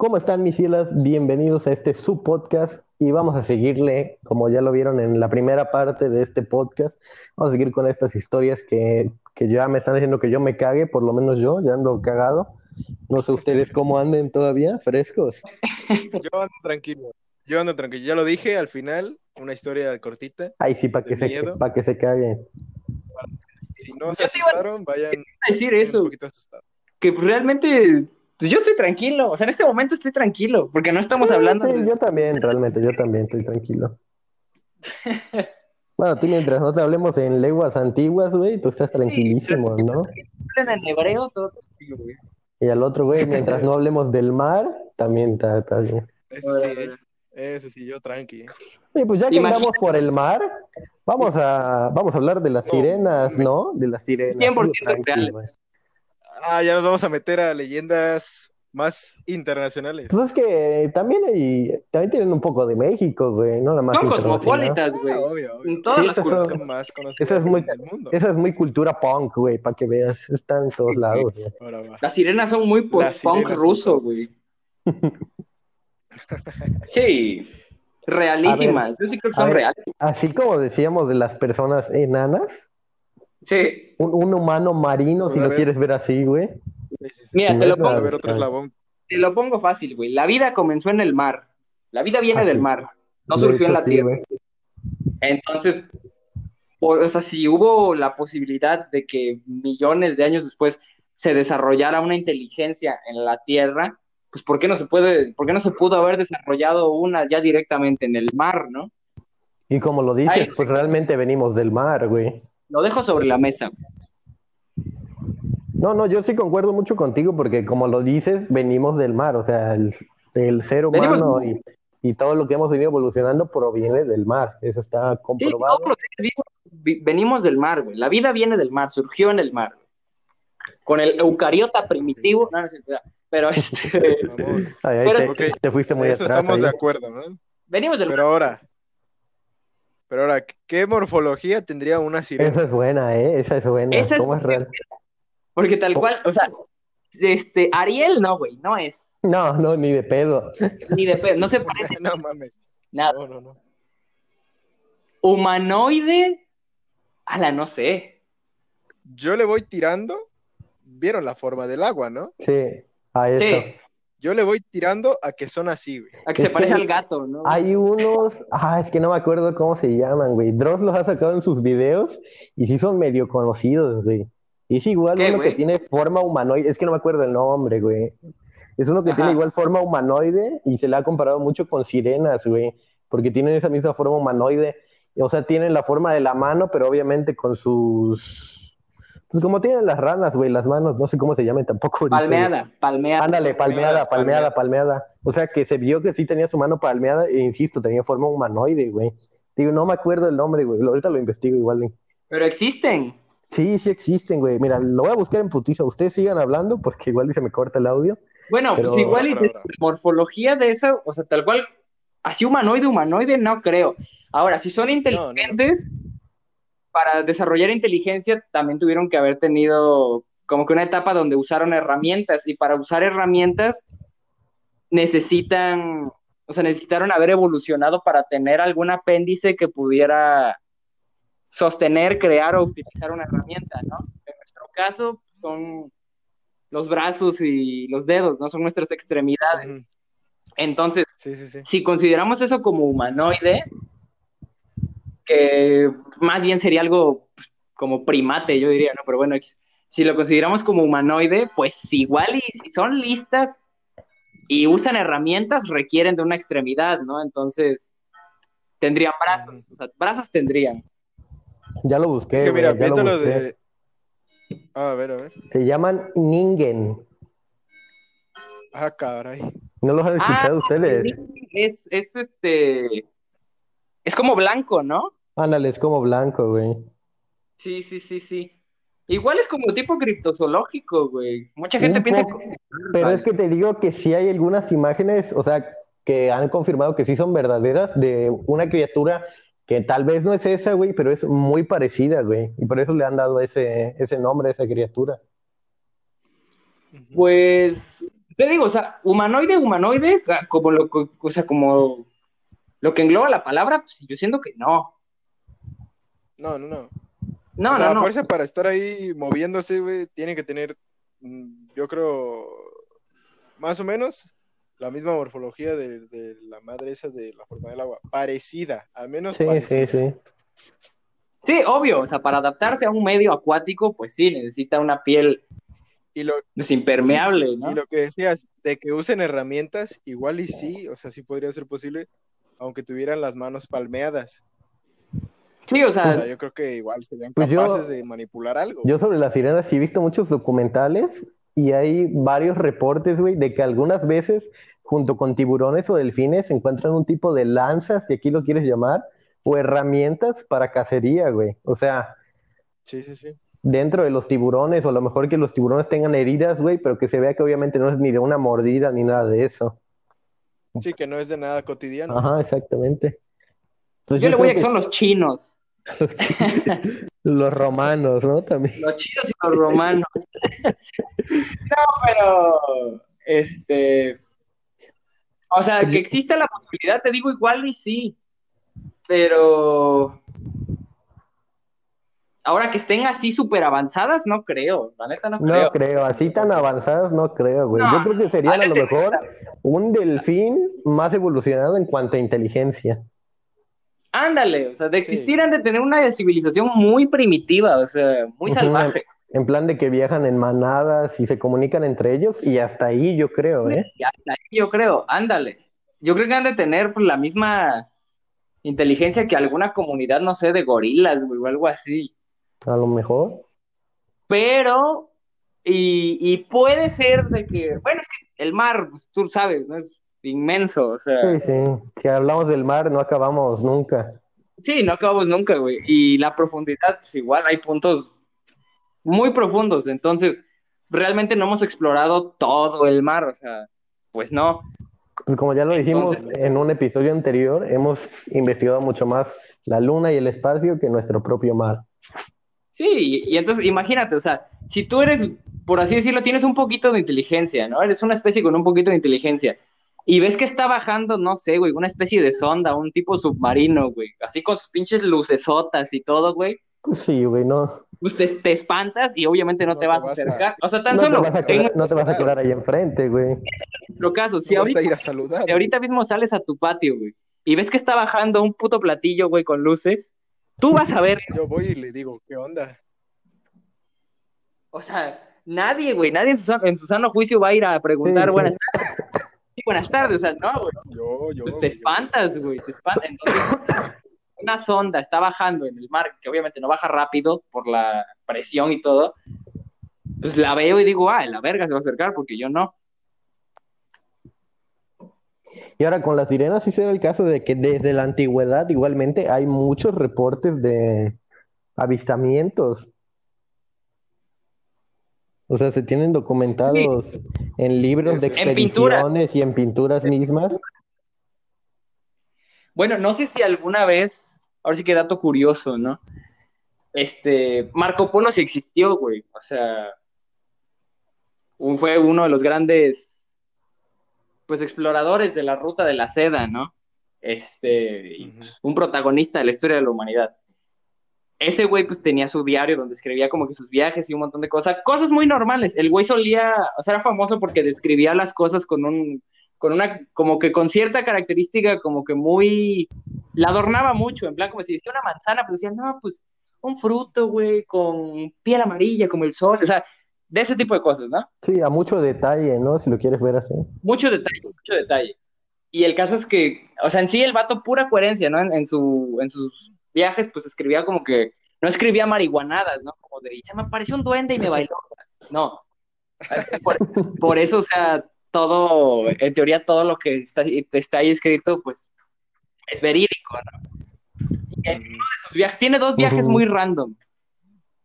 ¿Cómo están mis cielas? Bienvenidos a este subpodcast y vamos a seguirle, como ya lo vieron en la primera parte de este podcast, vamos a seguir con estas historias que, que ya me están diciendo que yo me cague, por lo menos yo, ya ando cagado. No sé ustedes cómo anden todavía, frescos. Yo ando tranquilo, yo ando tranquilo, ya lo dije al final, una historia cortita. Ay, sí, para que, se, pa' que se caguen. Si no se a asustaron, vayan decir un eso, poquito asustados. que realmente pues yo estoy tranquilo, o sea, en este momento estoy tranquilo, porque no estamos Sí, hablando sí, de... yo también, realmente, yo también estoy tranquilo. Bueno, tú mientras no te hablemos en lenguas antiguas, güey, tú estás tranquilísimo, ¿no? en el hebreo todo tranquilo, güey. Y al otro, güey, mientras no hablemos del mar, también está, está bien. Eso sí, eso sí, yo tranqui. Sí, pues ya que Imagínate. andamos por el mar, vamos a, vamos a hablar de las No, sirenas. ¿no? De las sirenas. 100% Tú tranqui, reales. Ah, ya nos vamos a meter a leyendas más internacionales. Pues es que también hay, también tienen un poco de México, güey, no nada más Son cosmopolitas, Ah, güey. obvio, obvio. En todas Sí, las culturas. Son más conocidas Esa es muy- del mundo. Esa es muy cultura punk, güey, para que veas, está en todos lados, güey. Las sirenas son muy Las punk ruso, güey. Sí, realísimas. Yo sí creo que son ver. reales. Así como decíamos de las personas enanas, Sí, un, un humano marino, Pues si lo ver. quieres ver así, güey. Mira, te lo pongo, A ver, otro eslabón. te lo pongo fácil, güey. La vida comenzó en el mar. La vida viene Ah, del mar. No De surgió en la sí, tierra. güey. Entonces, o sea, si hubo la posibilidad de que millones de años después se desarrollara una inteligencia en la Tierra, pues ¿por qué no se puede, por qué no se pudo haber desarrollado una ya directamente en el mar, ¿no? Y como lo dices, Ay, pues realmente venimos del mar, güey. Lo dejo sobre la mesa. No, no, yo sí concuerdo mucho contigo porque como lo dices, venimos del mar, o sea, el, el ser Venimos- humano y, y todo lo que hemos venido evolucionando proviene del mar, eso está Sí, comprobado. todos los seres vivos vi- venimos del mar, güey. La vida viene del mar, surgió en el mar. Con el eucariota primitivo, no, no es cierto, pero este. Ay, ay, Pero te, es- Ok, te fuiste muy Eso atrás. estamos ahí. de acuerdo, ¿no? venimos del Pero ahora, pero ahora, ¿qué morfología tendría una sirena? Esa es buena, ¿eh? Esa es buena. Esa es- ¿Cómo es real? Porque tal cual, o sea, este, Ariel no, güey, no es. No, no, ni de pedo. Ni de pedo, no se parece No mames. nada. No, no, no. Humanoide, ala, no sé. Yo le voy tirando. Vieron la forma del agua, ¿no? Sí, a eso. Sí, Yo le voy tirando a que son así, güey. a que Es se parece que- al gato, ¿no? Hay unos, ah, es que no me acuerdo cómo se llaman, güey. Dross los ha sacado en sus videos y sí son medio conocidos, güey. Y es igual ¿Qué, uno que tiene forma humanoide, es que no me acuerdo el nombre, güey. Es uno que Ajá. tiene igual forma humanoide y se le ha comparado mucho con sirenas, güey, porque tienen esa misma forma humanoide. O sea, tienen la forma de la mano, pero obviamente con sus... Pues como tienen las ranas, güey, las manos, no sé cómo se llaman tampoco. Palmeada, palmeada. Ándale, palmeada, palmeada, palmeada. O sea, que se vio que sí tenía su mano palmeada e insisto, tenía forma humanoide, güey. Digo, no me acuerdo el nombre, güey. Ahorita lo investigo igual. güey. Pero existen. Sí, sí existen, güey. Mira, lo voy a buscar en putiza. Ustedes sigan hablando porque igual y se me corta el audio. Bueno, Pero- pues igual y de morfología de esa, o sea, tal cual, así humanoide, humanoide, no creo. Ahora, si son inteligentes, para desarrollar inteligencia también tuvieron que haber tenido como que una etapa donde usaron herramientas y para usar herramientas necesitan, o sea, necesitaron haber evolucionado para tener algún apéndice que pudiera sostener, crear o utilizar una herramienta, ¿no? En nuestro caso son los brazos y los dedos, ¿no? Son nuestras extremidades. Entonces, Sí, sí, sí. si consideramos eso como humanoide, que más bien sería algo pues, como primate, yo diría, ¿no? Pero bueno, si lo consideramos como humanoide, pues igual y si son listas y usan herramientas, requieren de una extremidad, ¿no? Entonces, tendrían brazos, o sea, brazos tendrían. Ya lo busqué, mira, güey, ya lo viéndolo busqué. de. Ah, a ver, a ver. Se llaman Ningen. Ah, caray. ¿No los han escuchado Ah, ustedes? Es, es este, es como blanco, ¿no? Ándale, es como blanco, güey. Sí, sí, sí, sí. Igual es como tipo criptozoológico, güey. Mucha gente Un piensa poco, que... Pero es que te digo que sí hay algunas imágenes, o sea, que han confirmado que sí son verdaderas de una criatura que tal vez no es esa, güey, pero es muy parecida, güey. Y por eso le han dado ese, ese nombre a esa criatura. Pues te digo, o sea, humanoide, humanoide, ca- como lo, o sea, como lo que engloba la palabra, pues yo siento que no. No, no, no. No, o sea, no, no. fuerza para estar ahí moviéndose, güey, tiene que tener, mm, yo creo, más o menos la misma morfología de, de la madre esa de la forma del agua. Parecida, al menos Sí, parecida. sí, sí. Sí, obvio, o sea, para adaptarse a un medio acuático, pues sí, necesita una piel Y lo, pues, impermeable, sí, sí, ¿no? Y lo que decías, de que usen herramientas, igual y sí, o sea, sí podría ser posible, aunque tuvieran las manos palmeadas. Sí, o O sea, yo creo que igual serían Pues yo- capaces de manipular algo. Yo sobre las sirenas sí he visto muchos documentales y hay varios reportes, güey, de que algunas veces junto con tiburones o delfines se encuentran un tipo de lanzas, si aquí lo quieres llamar, o herramientas para cacería, güey. O sea, Sí, sí, sí. dentro de los tiburones, o a lo mejor que los tiburones tengan heridas, güey, pero que se vea que obviamente no es ni de una mordida ni nada de eso. Sí, que no es de nada cotidiano. Ajá, exactamente. Entonces, yo le voy a que son los chinos, los romanos, ¿no? También. los chinos y los romanos. No, pero, este, o sea, que exista la posibilidad, te digo igual y sí, pero ahora que estén así súper avanzadas, no creo, la neta no No creo. creo, así tan avanzadas no creo, güey. No, Yo creo que serían a lo mejor un delfín más evolucionado en cuanto a inteligencia. Ándale, o sea, de Sí. existir han de tener una civilización muy primitiva, o sea, muy salvaje. En plan de que viajan en manadas y se comunican entre ellos y hasta ahí yo creo, ¿eh? Y hasta ahí yo creo, ándale. Yo creo que han de tener pues, la misma inteligencia que alguna comunidad, no sé, de gorilas, güey, o algo así. A lo mejor. Pero, y, y puede ser de que, bueno, es que el mar, pues, tú sabes, ¿no? Es inmenso, o sea, Sí, sí. Si hablamos del mar, no acabamos nunca. sí, no acabamos nunca, güey. Y la profundidad, pues igual hay puntos muy profundos, entonces, realmente no hemos explorado todo el mar, o sea, pues no. Pues como ya lo dijimos Entonces- en un episodio anterior, hemos investigado mucho más la luna y el espacio que nuestro propio mar. Sí, y entonces imagínate, o sea, si tú eres, por así decirlo, tienes un poquito de inteligencia, ¿no? Eres una especie con un poquito de inteligencia. Y ves que está bajando, no sé, güey, una especie de sonda, un tipo submarino, güey, así con sus pinches lucesotas y todo, güey. Pues sí, güey, no. Pues te, te espantas y obviamente no, No te te vas a acercar. O sea, tan No solo a en no te vas a quedar ahí enfrente, güey. nuestro caso, si No ahorita, ir a saludar. si ahorita mismo sales a tu patio, güey, y ves que está bajando un puto platillo, güey, con luces, tú vas a ver Yo voy y le digo, ¿qué onda? O sea, nadie, güey, nadie en su, san- en su sano juicio va a ir a preguntar sí. buenas tardes. Sí, buenas tardes, o sea, no, güey, Yo, yo. pues te yo. espantas, güey, te espantas. Entonces, una sonda está bajando en el mar, que obviamente no baja rápido por la presión y todo, pues la veo y digo, ah, la verga se va a acercar porque yo no. Y ahora con las sirenas sí se el caso de que desde la antigüedad igualmente hay muchos reportes de avistamientos. O sea, se tienen documentados en libros de En expediciones y en pinturas mismas. Bueno, no sé si alguna vez, ahora sí que dato curioso, ¿no? Este, Marco Polo sí existió, güey, o sea, un- fue uno de los grandes, pues, exploradores de la ruta de la seda, ¿no? Este, pues, un protagonista de la historia de la humanidad. Ese güey, pues, tenía su diario donde escribía como que sus viajes y un montón de cosas, cosas muy normales. El güey solía, o sea, era famoso porque describía las cosas con un, con una, como que con cierta característica, como que muy, la adornaba mucho, en plan, como si decía una manzana, pues decía, no, pues, un fruto, güey, con piel amarilla, como el sol, o sea, de ese tipo de cosas, ¿no? Sí, a mucho detalle, ¿no? Si lo quieres ver así. Mucho detalle, mucho detalle. Y el caso es que, o sea, en sí el vato pura coherencia, ¿no? En, en su, en sus viajes, pues escribía como que, no escribía marihuanadas, ¿no? Como de, se me apareció un duende y me bailó. No. Por, por eso, o sea, todo, en teoría, todo lo que está, está ahí escrito, pues, es verídico, ¿no? Y en uno de sus viajes, tiene dos viajes muy random.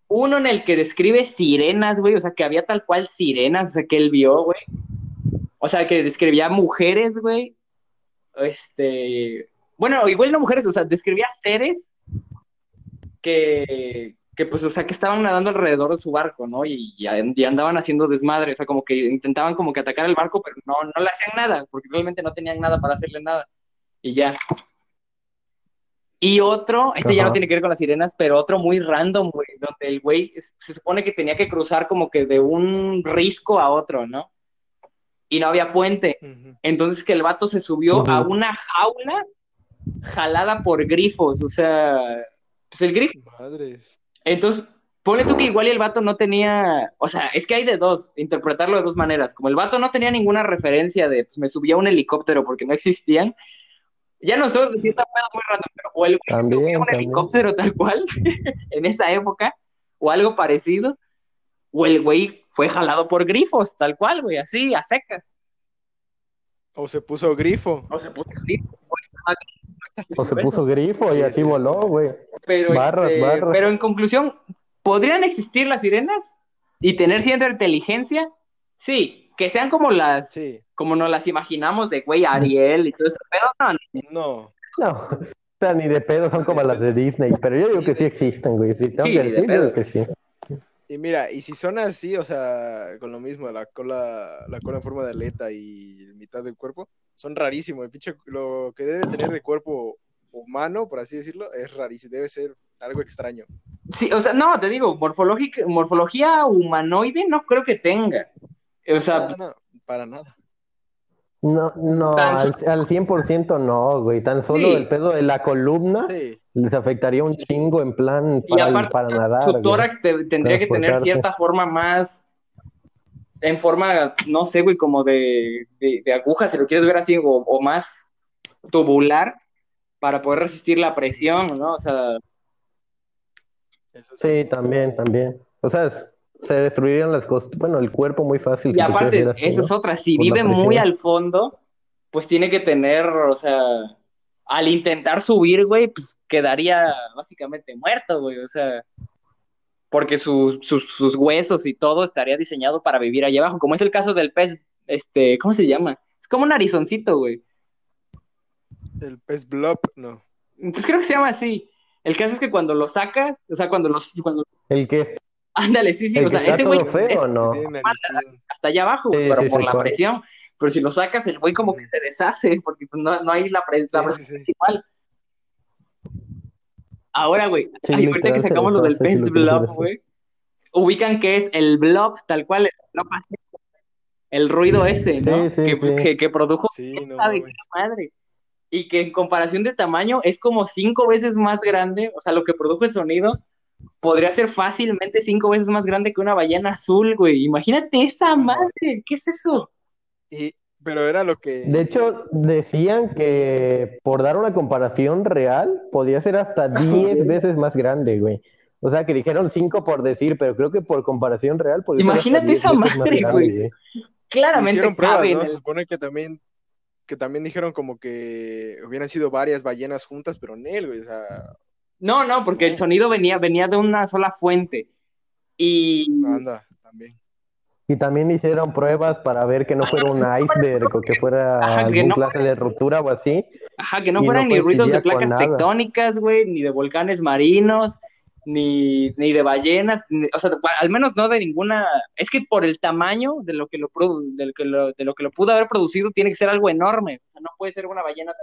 Uno en el que describe sirenas, güey, o sea, que había tal cual sirenas, o sea, que él vio, güey. O sea, que describía mujeres, güey. Este. Bueno, igual no mujeres, o sea, describía seres que, que pues, o sea, que estaban nadando alrededor de su barco, ¿no? Y, y, y andaban haciendo desmadre, o sea, como que intentaban como que atacar el barco, pero no, no le hacían nada, porque realmente no tenían nada para hacerle nada. Y ya. Y otro, este ya no tiene que ver con las sirenas, pero otro muy random, güey, donde el güey se supone que tenía que cruzar como que de un risco a otro, ¿no? Y no había puente. Entonces que el vato se subió a una jaula jalada por grifos, o sea, pues el grifo. Madres. Entonces, ponle tú que igual y el vato no tenía, o sea, es que hay de dos, interpretarlo de dos maneras. Como el vato no tenía ninguna referencia de, pues me subí a un helicóptero porque no existían. Ya nos estamos diciendo pedos muy random, pero o el güey se También, subió a un también. helicóptero tal cual en esa época, o algo parecido, o el güey fue jalado por grifos, tal cual, güey, así, a secas. O se puso grifo. O se puso grifo, o se puso grifo y Sí, así sí. voló, güey. Pero, Barras, este, barras. pero en conclusión, ¿podrían existir las sirenas y tener cierta inteligencia? Sí, que sean como las, Sí. como nos las imaginamos de güey Ariel y todo eso, pero no, No. No, o sea, ni de pedo son como las de Disney, pero yo digo que sí existen, güey. Si tengo Sí, que de decir, yo digo pedo. que sí. Y mira, y si son así, o sea, con lo mismo, la cola, la cola en forma de aleta y mitad del cuerpo, son rarísimos. El pinche, lo que debe tener de cuerpo humano, por así decirlo, es rarísimo. Debe ser algo extraño. sí, o sea, no, te digo, morfológica, morfología humanoide no creo que tenga. O sea, No, no, no, para nada. No, no, al, al 100% no, güey. Tan solo Sí. el pedo de la columna Sí, les afectaría un chingo en plan y para, aparte para nadar, su tórax te- tendría que tener cierta forma más, en forma, no sé, güey, como de, de, de aguja, si lo quieres ver así, o, o más tubular, para poder resistir la presión, ¿no? O sea, eso sí. Sí, también, también. O sea, se destruirían las cosas. Bueno, el cuerpo muy fácil. y aparte, así, esa ¿no? es otra, si vive muy al fondo, pues tiene que tener, o sea, al intentar subir, güey, pues quedaría básicamente muerto, güey, o sea, porque sus, sus, sus huesos y todo estaría diseñado para vivir allá abajo, como es el caso del pez, este, ¿cómo se llama? Es como un narizoncito, güey. El pez blob, no. Pues creo que se llama así. El caso es que cuando lo sacas, o sea, cuando los, cuando, El que, ándale, sí, sí, el o que sea, está ese güey feo, ¿no? hasta allá abajo, Sí, pero sí, por sí, la cuál. presión. Pero si lo sacas, el güey como que se deshace, porque pues, no, no hay la, presión sí, sí. principal. Ahora, güey, ahorita que sacamos lo del pez blob, güey, ubican que es el blob, tal cual, el el ruido Sí, ese, sí, ¿no? sí, que, sí. que, que produjo, Sí, no qué madre. Y que en comparación de tamaño es como cinco veces más grande, o sea, lo que produjo el sonido podría ser fácilmente cinco veces más grande que una ballena azul, güey. Imagínate esa madre, ¿qué es eso? Y, pero era lo que. De hecho, decían que por dar una comparación real, podía ser hasta 10 veces más grande, güey. O sea, que dijeron 5 por decir, pero creo que por comparación real podía ser hasta Imagínate 10 esa madre, güey. Claramente hicieron pruebas, cabe en ¿no? el- Se supone que también, que también dijeron como que hubieran sido varias ballenas juntas, pero en él, güey. O sea, No, no, porque el sonido venía, venía de una sola fuente. Y anda, también. Y también hicieron pruebas para ver que no fuera un iceberg o que fuera Ajá, que algún no clase de ruptura o así. Ajá, que no fueran no ni ruidos de placas tectónicas, güey, ni de volcanes marinos, ni, ni de ballenas, ni- o sea, al menos no de ninguna. Es que por el tamaño de lo que lo, produ- del que lo, de lo que lo pudo haber producido, tiene que ser algo enorme. O sea, no puede ser una ballena.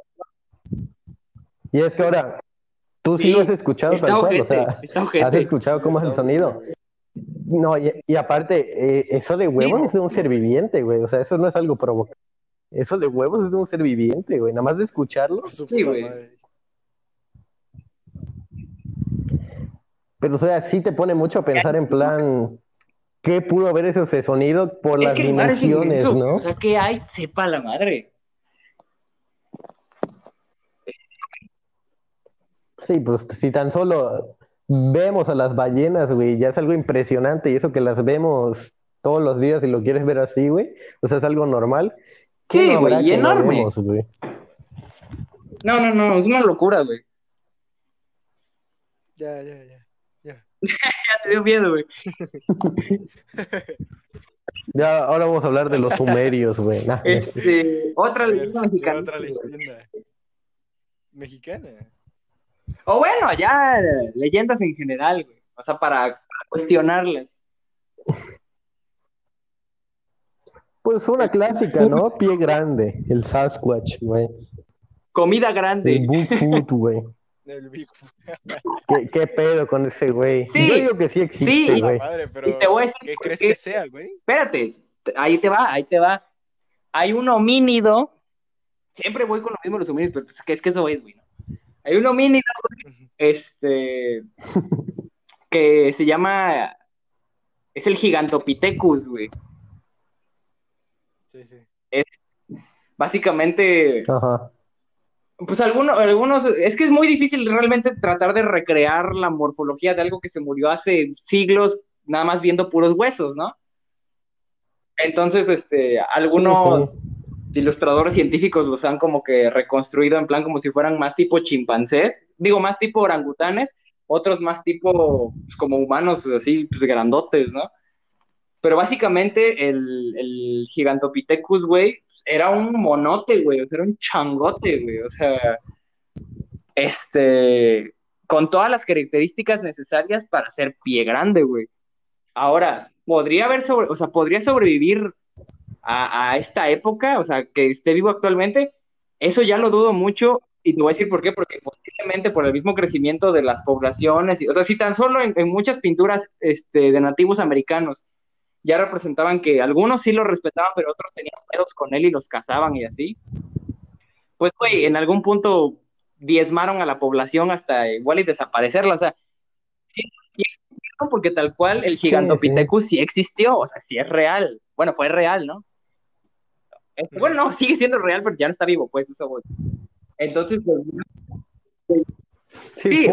Y es que ahora, tú sí, Sí, lo has escuchado Está tal cual, o sea, está ojete. has escuchado cómo es el sonido. No, y, y aparte, eh, eso de huevos es de un ser viviente, güey. O sea, eso no es algo provocado. Eso de huevos es de un ser viviente, güey. Nada más de escucharlo. Sí, güey. madre. Pero, o sea, sí te pone mucho a pensar en plan, ¿qué pudo haber ese sonido por Es las que dimensiones. ¿no? O sea, ¿qué hay? Sepa la madre. Sí, pues si tan solo vemos a las ballenas, güey, ya es algo impresionante y eso que las vemos todos los días y lo quieres ver así, güey, o sea, es algo normal. ¿Qué Sí, no güey, y enorme. vemos, güey? No, no, no, es una locura, güey. Ya, ya, ya. Ya. Te dio miedo, güey. Ya, ahora vamos a hablar de los sumerios, güey. Nah, Este, otra leyenda ¿qué mexicana. otra leyenda? Mexicana. O bueno, ya leyendas en general, güey. O O sea, para cuestionarlas. Pues una clásica, ¿no? Pie grande, el Sasquatch, güey. Comida grande. El Bigfoot, güey. El Bigfoot. ¿Qué, ¿Qué pedo con ese güey? Sí, Yo digo que sí existe, güey. Madre, pero Y te voy a decir ¿qué crees que sea, güey? Espérate, ahí te va, ahí te va. Hay un homínido, siempre voy con lo mismo de los homínidos, pero pues, ¿qué es que eso es, güey? ¿no? Hay un homínido, güey, este, que se llama, es el Gigantopithecus, güey. Sí, sí. Básicamente, Ajá. Pues algunos, algunos, es que es muy difícil realmente tratar de recrear la morfología de algo que se murió hace siglos, nada más viendo puros huesos, ¿no? Entonces, este, algunos Sí, ilustradores científicos los han como que reconstruido en plan como si fueran más tipo chimpancés, digo, más tipo orangutanes, otros más tipo pues, como humanos así, pues grandotes, ¿no? Pero básicamente el, el Gigantopithecus, güey, era un monote, güey, o sea, era un changote, güey, o sea, este, con todas las características necesarias para ser pie grande, güey. Ahora, podría haber sobre, o sea, podría sobrevivir a, a esta época, o sea, que esté vivo actualmente, eso ya lo dudo mucho, y te voy a decir por qué, porque posiblemente por el mismo crecimiento de las poblaciones, y- o sea, si tan solo en, en muchas pinturas este, de nativos americanos ya representaban que algunos sí lo respetaban, pero otros tenían pedos con él y los cazaban y así, pues, güey, en algún punto diezmaron a la población hasta igual y desaparecerla, o sea, sí, sí existieron porque tal cual el Gigantopithecus sí existió, o sea, sí es real, bueno, fue real, ¿no? Bueno, no, sigue siendo real, pero ya no está vivo, pues eso voy. Entonces, pues, Sí,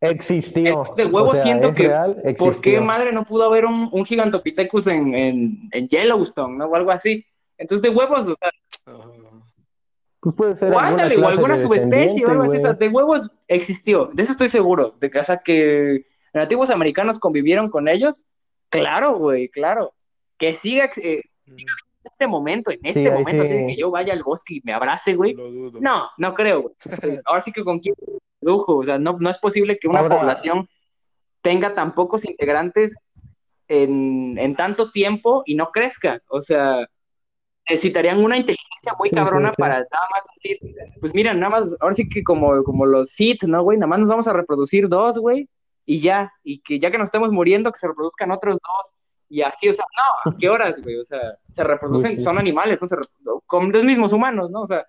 existió. Entonces, de huevo O sea, siento es que, real, ¿por qué madre no pudo haber un, un Gigantopithecus en, en, en Yellowstone, ¿no? O algo así. Entonces, de huevos, o sea. Pues puede ser o alguna ándale, o clase alguna de subespecie o algo así, o sea, descendiente, de huevos existió, de eso estoy seguro, de que, o sea, que nativos americanos convivieron con ellos, claro, güey, claro, que siga eh, en este momento, en este Sí, momento, así sí. que yo vaya al bosque y me abrace, güey, Lo dudo. no, no creo, güey. Ahora sí que con quién lujo, o sea, no, no es posible que una Ahora- población tenga tan pocos integrantes en, en tanto tiempo y no crezca, o sea, necesitarían una inteligencia muy Sí, cabrona sí, sí. para nada más decir, pues mira, nada más, ahora sí que como, como los Sith, ¿no, güey? Nada más nos vamos a reproducir dos, güey, y ya, y que ya que nos estemos muriendo, que se reproduzcan otros dos, y así, o sea, no, ¿a qué horas, güey? O sea, se reproducen, Pues son animales, ¿no? Se con los mismos humanos, ¿no? O sea,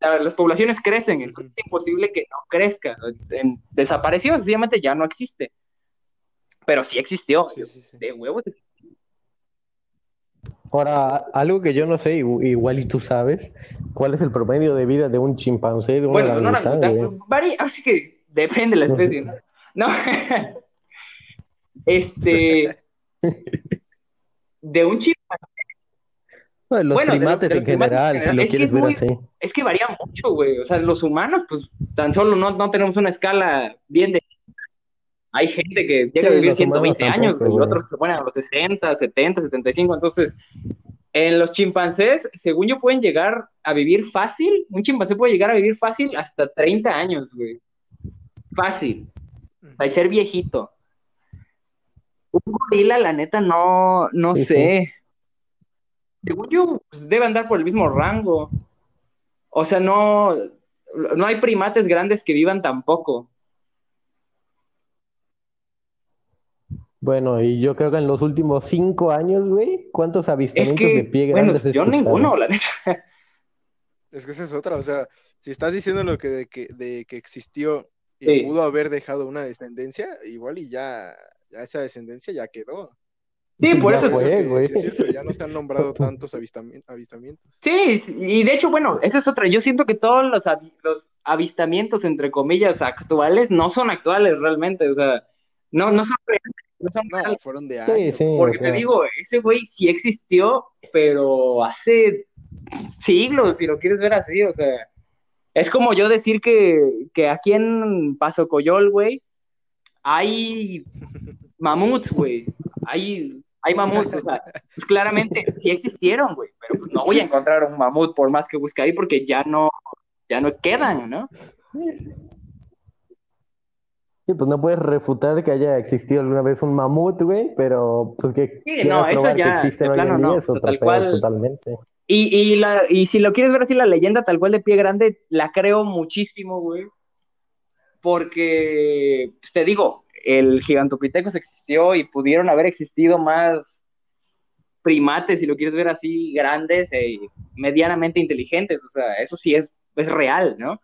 las poblaciones crecen, entonces es imposible que no crezca. En- desapareció, sencillamente ya no existe. Pero sí existió, Sí, sí, sí. de huevos. Ahora, algo que yo no sé, igu- igual y tú sabes, ¿cuál es el promedio de vida de un chimpancé, de un Bueno, no orangután, orangután, güey? varía, así que depende de la No sé. especie, ¿no? No. Este. De un chimpancé, No, de los Bueno, de lo- primates de los en general, si lo es que quieres es ver muy- así. es que varía mucho, güey. O sea, los humanos, pues tan solo no, no tenemos una escala bien de. Hay gente que llega a vivir los 120 humanos años, güey, y otros que se ponen a los 60, 70, 75. Entonces, en los chimpancés, según yo, pueden llegar a vivir fácil. Un chimpancé puede llegar a vivir fácil hasta 30 años, güey. Fácil. A ser viejito. Un gorila, la neta, no, no Sí, sé. Según yo, pues, debe andar por el mismo rango. O sea, no, no hay primates grandes que vivan tampoco. Bueno, y yo creo que en los últimos cinco años, güey, ¿cuántos Es avistamientos de pie bueno, grandes has yo ninguno, la neta. Es que esa es otra, o sea, si estás diciendo lo que de que, de que existió y Sí. pudo haber dejado una descendencia, igual y ya, ya esa descendencia ya quedó. Sí, por Ya eso. fue, güey. es cierto, ya no se han nombrado tantos avistami- avistamientos. Sí, y de hecho, bueno, esa es otra. Yo siento que todos los, los avistamientos, entre comillas, actuales, no son actuales realmente. O sea, no, no son reales. no son No, reales. fueron de años. sí. Porque te digo, ese güey sí existió, pero hace siglos, si lo quieres ver así, o sea, es como yo decir que, que aquí en Paso Coyol, güey, hay mamuts, güey, hay, hay mamuts, o sea, pues claramente sí existieron, güey, pero pues no voy a encontrar un mamut por más que busque ahí porque ya no, ya no quedan, ¿no? Sí, pues no puedes refutar que haya existido alguna vez un mamut, güey, pero pues que Sí, no, eso ya, de plano no, o sea, tal cual. Totalmente. Y, y, la, y si lo quieres ver así, la leyenda tal cual de pie grande, la creo muchísimo, güey. Porque, pues, te digo, el Gigantopithecus existió y pudieron haber existido más primates, si lo quieres ver así, grandes e medianamente inteligentes. O sea, eso sí es, es real, ¿no?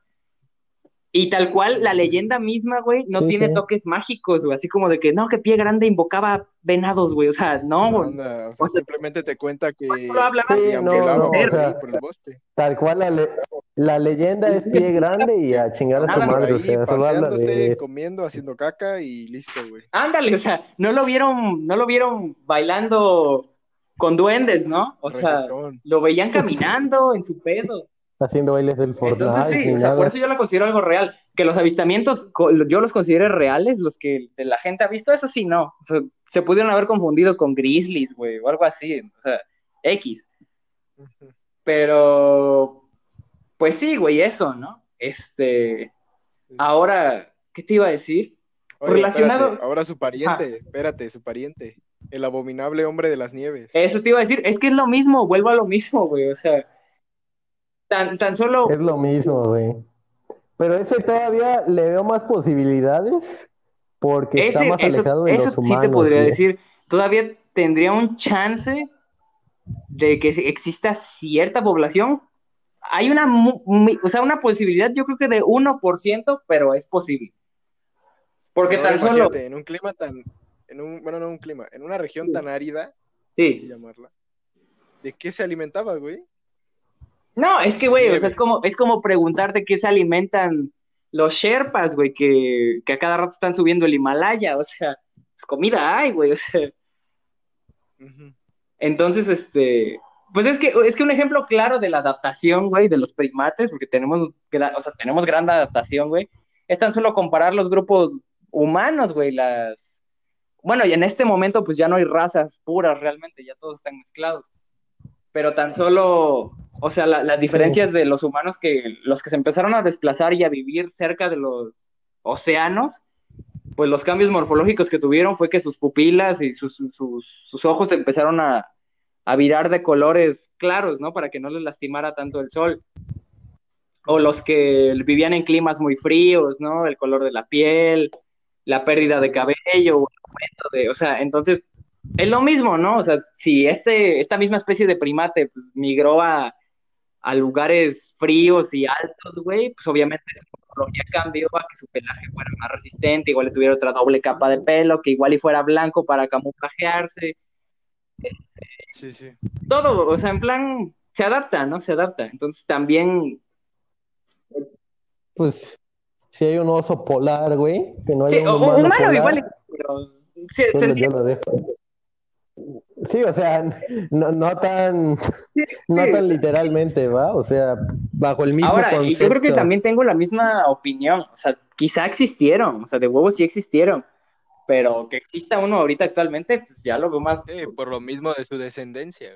Y tal cual, la leyenda misma, güey, no tiene toques mágicos, güey. Así como de que, no, que pie grande invocaba venados, güey. O sea, no, güey. o sea, simplemente te cuenta que. No hablaba sí, no, por el bosque. Tal cual, la, la, leyenda es pie grande y a chingar a su madre. o sea, paseándose, de... comiendo, haciendo caca y listo, güey. Ándale, o sea, no lo vieron, no lo vieron bailando con duendes, ¿no? O sea, lo veían caminando en su pedo haciendo bailes del Fortnite. Entonces sí, o sea, por eso yo la considero algo real. Que los avistamientos, yo los considero reales, los que la gente ha visto, eso sí, no. O sea, se pudieron haber confundido con grizzlies, güey, o algo así. O sea, X. Pero, pues sí, güey, eso, ¿no? Este, ahora, ¿qué te iba a decir? Relacionado. ahora su pariente, espérate, su pariente. El abominable hombre de las nieves. Eso te iba a decir, es que es lo mismo, vuelvo a lo mismo, güey, o sea Tan, tan solo. Es lo mismo, güey. Pero ese todavía le veo más posibilidades porque está más alejado de los humanos. sí te podría decir. Todavía tendría un chance de que exista cierta población. Hay una, o sea, una posibilidad, yo creo que de 1%, pero es posible. Porque tan solo. En un clima tan. En un, bueno, no un clima, en una región tan árida, sí. así llamarla. ¿De qué se alimentaba, güey? No, es que, güey, o sea, es como, es como preguntarte qué se alimentan los Sherpas, güey, que, a cada rato están subiendo el Himalaya, o sea, pues comida hay, güey, o sea. Entonces, este, pues es que, es que un ejemplo claro de la adaptación, güey, de los primates, porque tenemos, o sea, tenemos gran adaptación, güey, es tan solo comparar los grupos humanos, güey, las... Bueno, y en este momento, pues ya no hay razas puras realmente, ya todos están mezclados pero tan solo, o sea, las diferencias de los humanos que los que se empezaron a desplazar y a vivir cerca de los océanos, pues los cambios morfológicos que tuvieron fue que sus pupilas y sus, sus, ojos empezaron a, a, virar de colores claros, ¿no? Para que no les lastimara tanto el sol. O los que vivían en climas muy fríos, ¿no? El color de la piel, la pérdida de cabello, o, de, o sea, entonces es lo mismo, ¿no? O sea, si este, esta misma especie de primate pues, migró a, lugares fríos y altos, güey, pues obviamente su morfología cambió a que su pelaje fuera más resistente, igual le tuviera otra doble capa de pelo, que igual y fuera blanco para camuflajearse. sí, sí. Todo, o sea, en plan, se adapta, ¿no? Se adapta. Entonces también. Pues, si hay un oso polar, güey, que no hay un humano, humano igual, pero, yo lo dejo. Sí, o sea, no, no tan, no tan literalmente, ¿va? O sea, bajo el mismo Ahora, concepto. y yo creo que también tengo la misma opinión. O sea, quizá existieron, o sea, de huevos sí existieron, pero que exista uno ahorita actualmente, pues ya lo veo más. Sí, por lo mismo de su descendencia.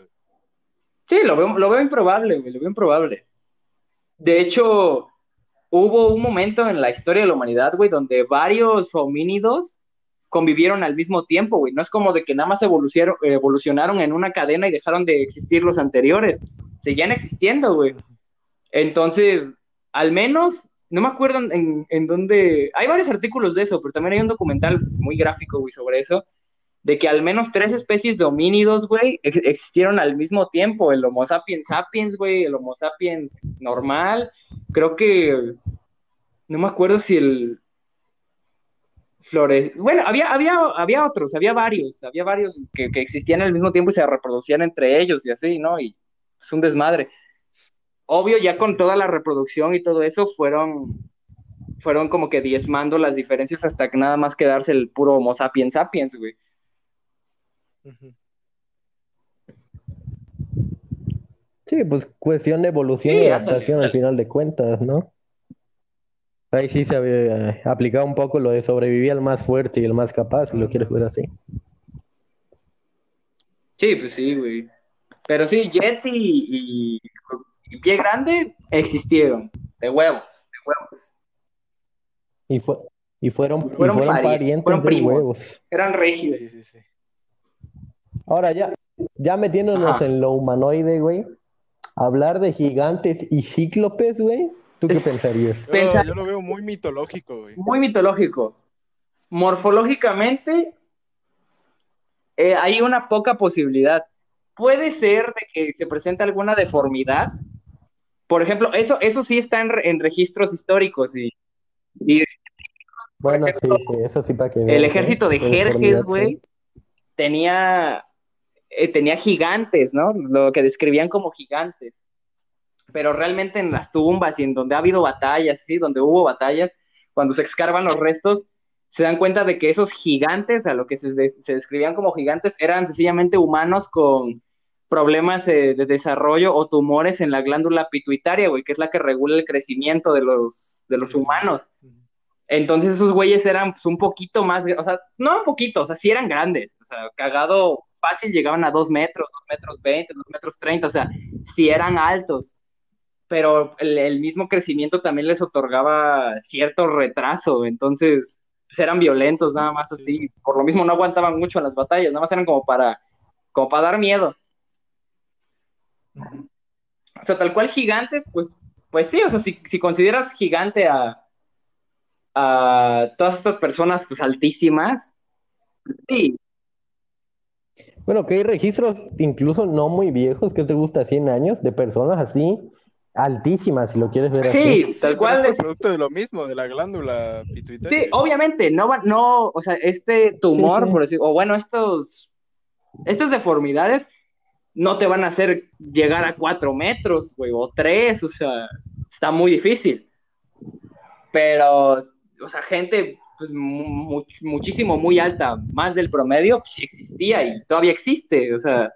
Sí, lo veo, lo veo improbable, güey, lo veo improbable. De hecho, hubo un momento en la historia de la humanidad, güey, donde varios homínidos convivieron al mismo tiempo, güey. No es como de que nada más evolucionaron, en una cadena y dejaron de existir los anteriores. Seguían existiendo, güey. Entonces, al menos, no me acuerdo en, en dónde. Hay varios artículos de eso, pero también hay un documental muy gráfico, güey, sobre eso. De que al menos tres especies de homínidos, güey, existieron al mismo tiempo. El Homo sapiens sapiens, güey, el Homo sapiens normal. Creo que. No me acuerdo si el, flores. Bueno, había, había, había otros, había varios, había varios que, existían al mismo tiempo y se reproducían entre ellos y así, ¿no? Y es un desmadre. Obvio, ya con toda la reproducción y todo eso, fueron, fueron como que diezmando las diferencias hasta que nada más quedarse el puro Homo sapiens sapiens, güey. Sí, pues cuestión de evolución y adaptación al final de cuentas, ¿no? Ahí sí se había eh, aplicado un poco lo de sobrevivir al más fuerte y el más capaz, si lo quieres ver así. Sí, pues sí, güey. Pero sí, Yeti y, Pie Grande existieron, de huevos, de huevos. Y fue, Y fueron, y Fueron parientes fueron de huevos. Eran regios. Sí, sí, sí. Ahora ya, ya metiéndonos Ajá. en lo humanoide, güey. Hablar de gigantes y cíclopes, güey. ¿Tú qué Es- pensarías? Yo, lo veo muy mitológico, güey. Muy mitológico. Morfológicamente, eh, hay una poca posibilidad. Puede ser de que se presente alguna deformidad. Por ejemplo, eso, eso sí está en, re- en registros históricos y, y Bueno, sí, ejemplo, sí, eso sí para que el veas, ejército de ¿eh? Jerjes, güey, sí. tenía, eh, tenía gigantes, ¿no? Lo que describían como gigantes. Pero realmente en las tumbas y en donde ha habido batallas, sí, donde hubo batallas, cuando se excavan los restos, se dan cuenta de que esos gigantes, a lo que se, se describían como gigantes, eran sencillamente humanos con problemas eh, de desarrollo o tumores en la glándula pituitaria, güey, que es la que regula el crecimiento de los, de los humanos. Entonces esos güeyes eran pues, un poquito más, o sea, no un poquito, o sea, sí eran grandes, o sea, cagado fácil llegaban a dos metros, dos metros veinte, dos metros treinta, o sea, sí eran altos, pero el, el mismo crecimiento también les otorgaba cierto retraso, entonces pues, eran violentos nada más Sí, así, sí. por lo mismo no aguantaban mucho en las batallas, nada más eran como para, como para dar miedo. O sea, tal cual gigantes, pues, pues sí, o sea, si, si consideras gigante a, a todas estas personas, pues altísimas, sí, Bueno, que hay registros incluso no muy viejos, que te gusta 100 años, de personas así altísimas, si lo quieres ver así. sí, Sí, tal cual es producto de lo mismo, de la glándula pituitaria. Sí, obviamente, no va, no, o sea, este tumor, Sí, sí. por decir, o bueno, estos, estas deformidades no te van a hacer llegar a cuatro metros, güey, o tres, o sea, está muy difícil. Pero, o sea, gente, pues, mu- much- muchísimo, muy alta, más del promedio, pues sí existía y todavía existe, o sea,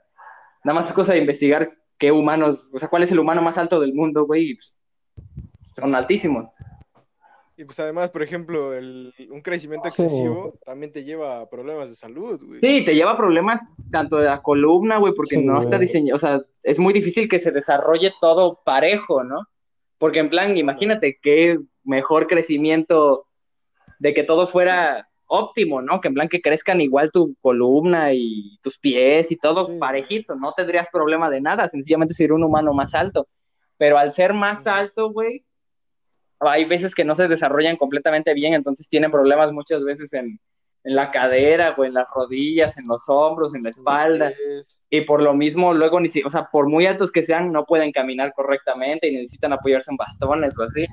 nada más es cosa de investigar qué humanos, o sea, cuál es el humano más alto del mundo, güey, pues, son altísimos. Y pues además, por ejemplo, el, un crecimiento Sí. excesivo también te lleva a problemas de salud, güey. Sí, te lleva problemas tanto de la columna, güey, porque Sí, no güey. está diseñado, o sea, es muy difícil que se desarrolle todo parejo, ¿no? Porque en plan, imagínate qué mejor crecimiento de que todo fuera óptimo, ¿no? Que en plan que crezcan igual tu columna y tus pies y todo Sí. parejito, no tendrías problema de nada, sencillamente sería un humano más alto. Pero al ser más alto, güey, hay veces que no se desarrollan completamente bien, entonces tienen problemas muchas veces en, en la cadera, o en las rodillas, en los hombros, en la espalda. Entonces, Y por lo mismo, luego, ni si, o sea, por muy altos que sean, no pueden caminar correctamente y necesitan apoyarse en bastones o así.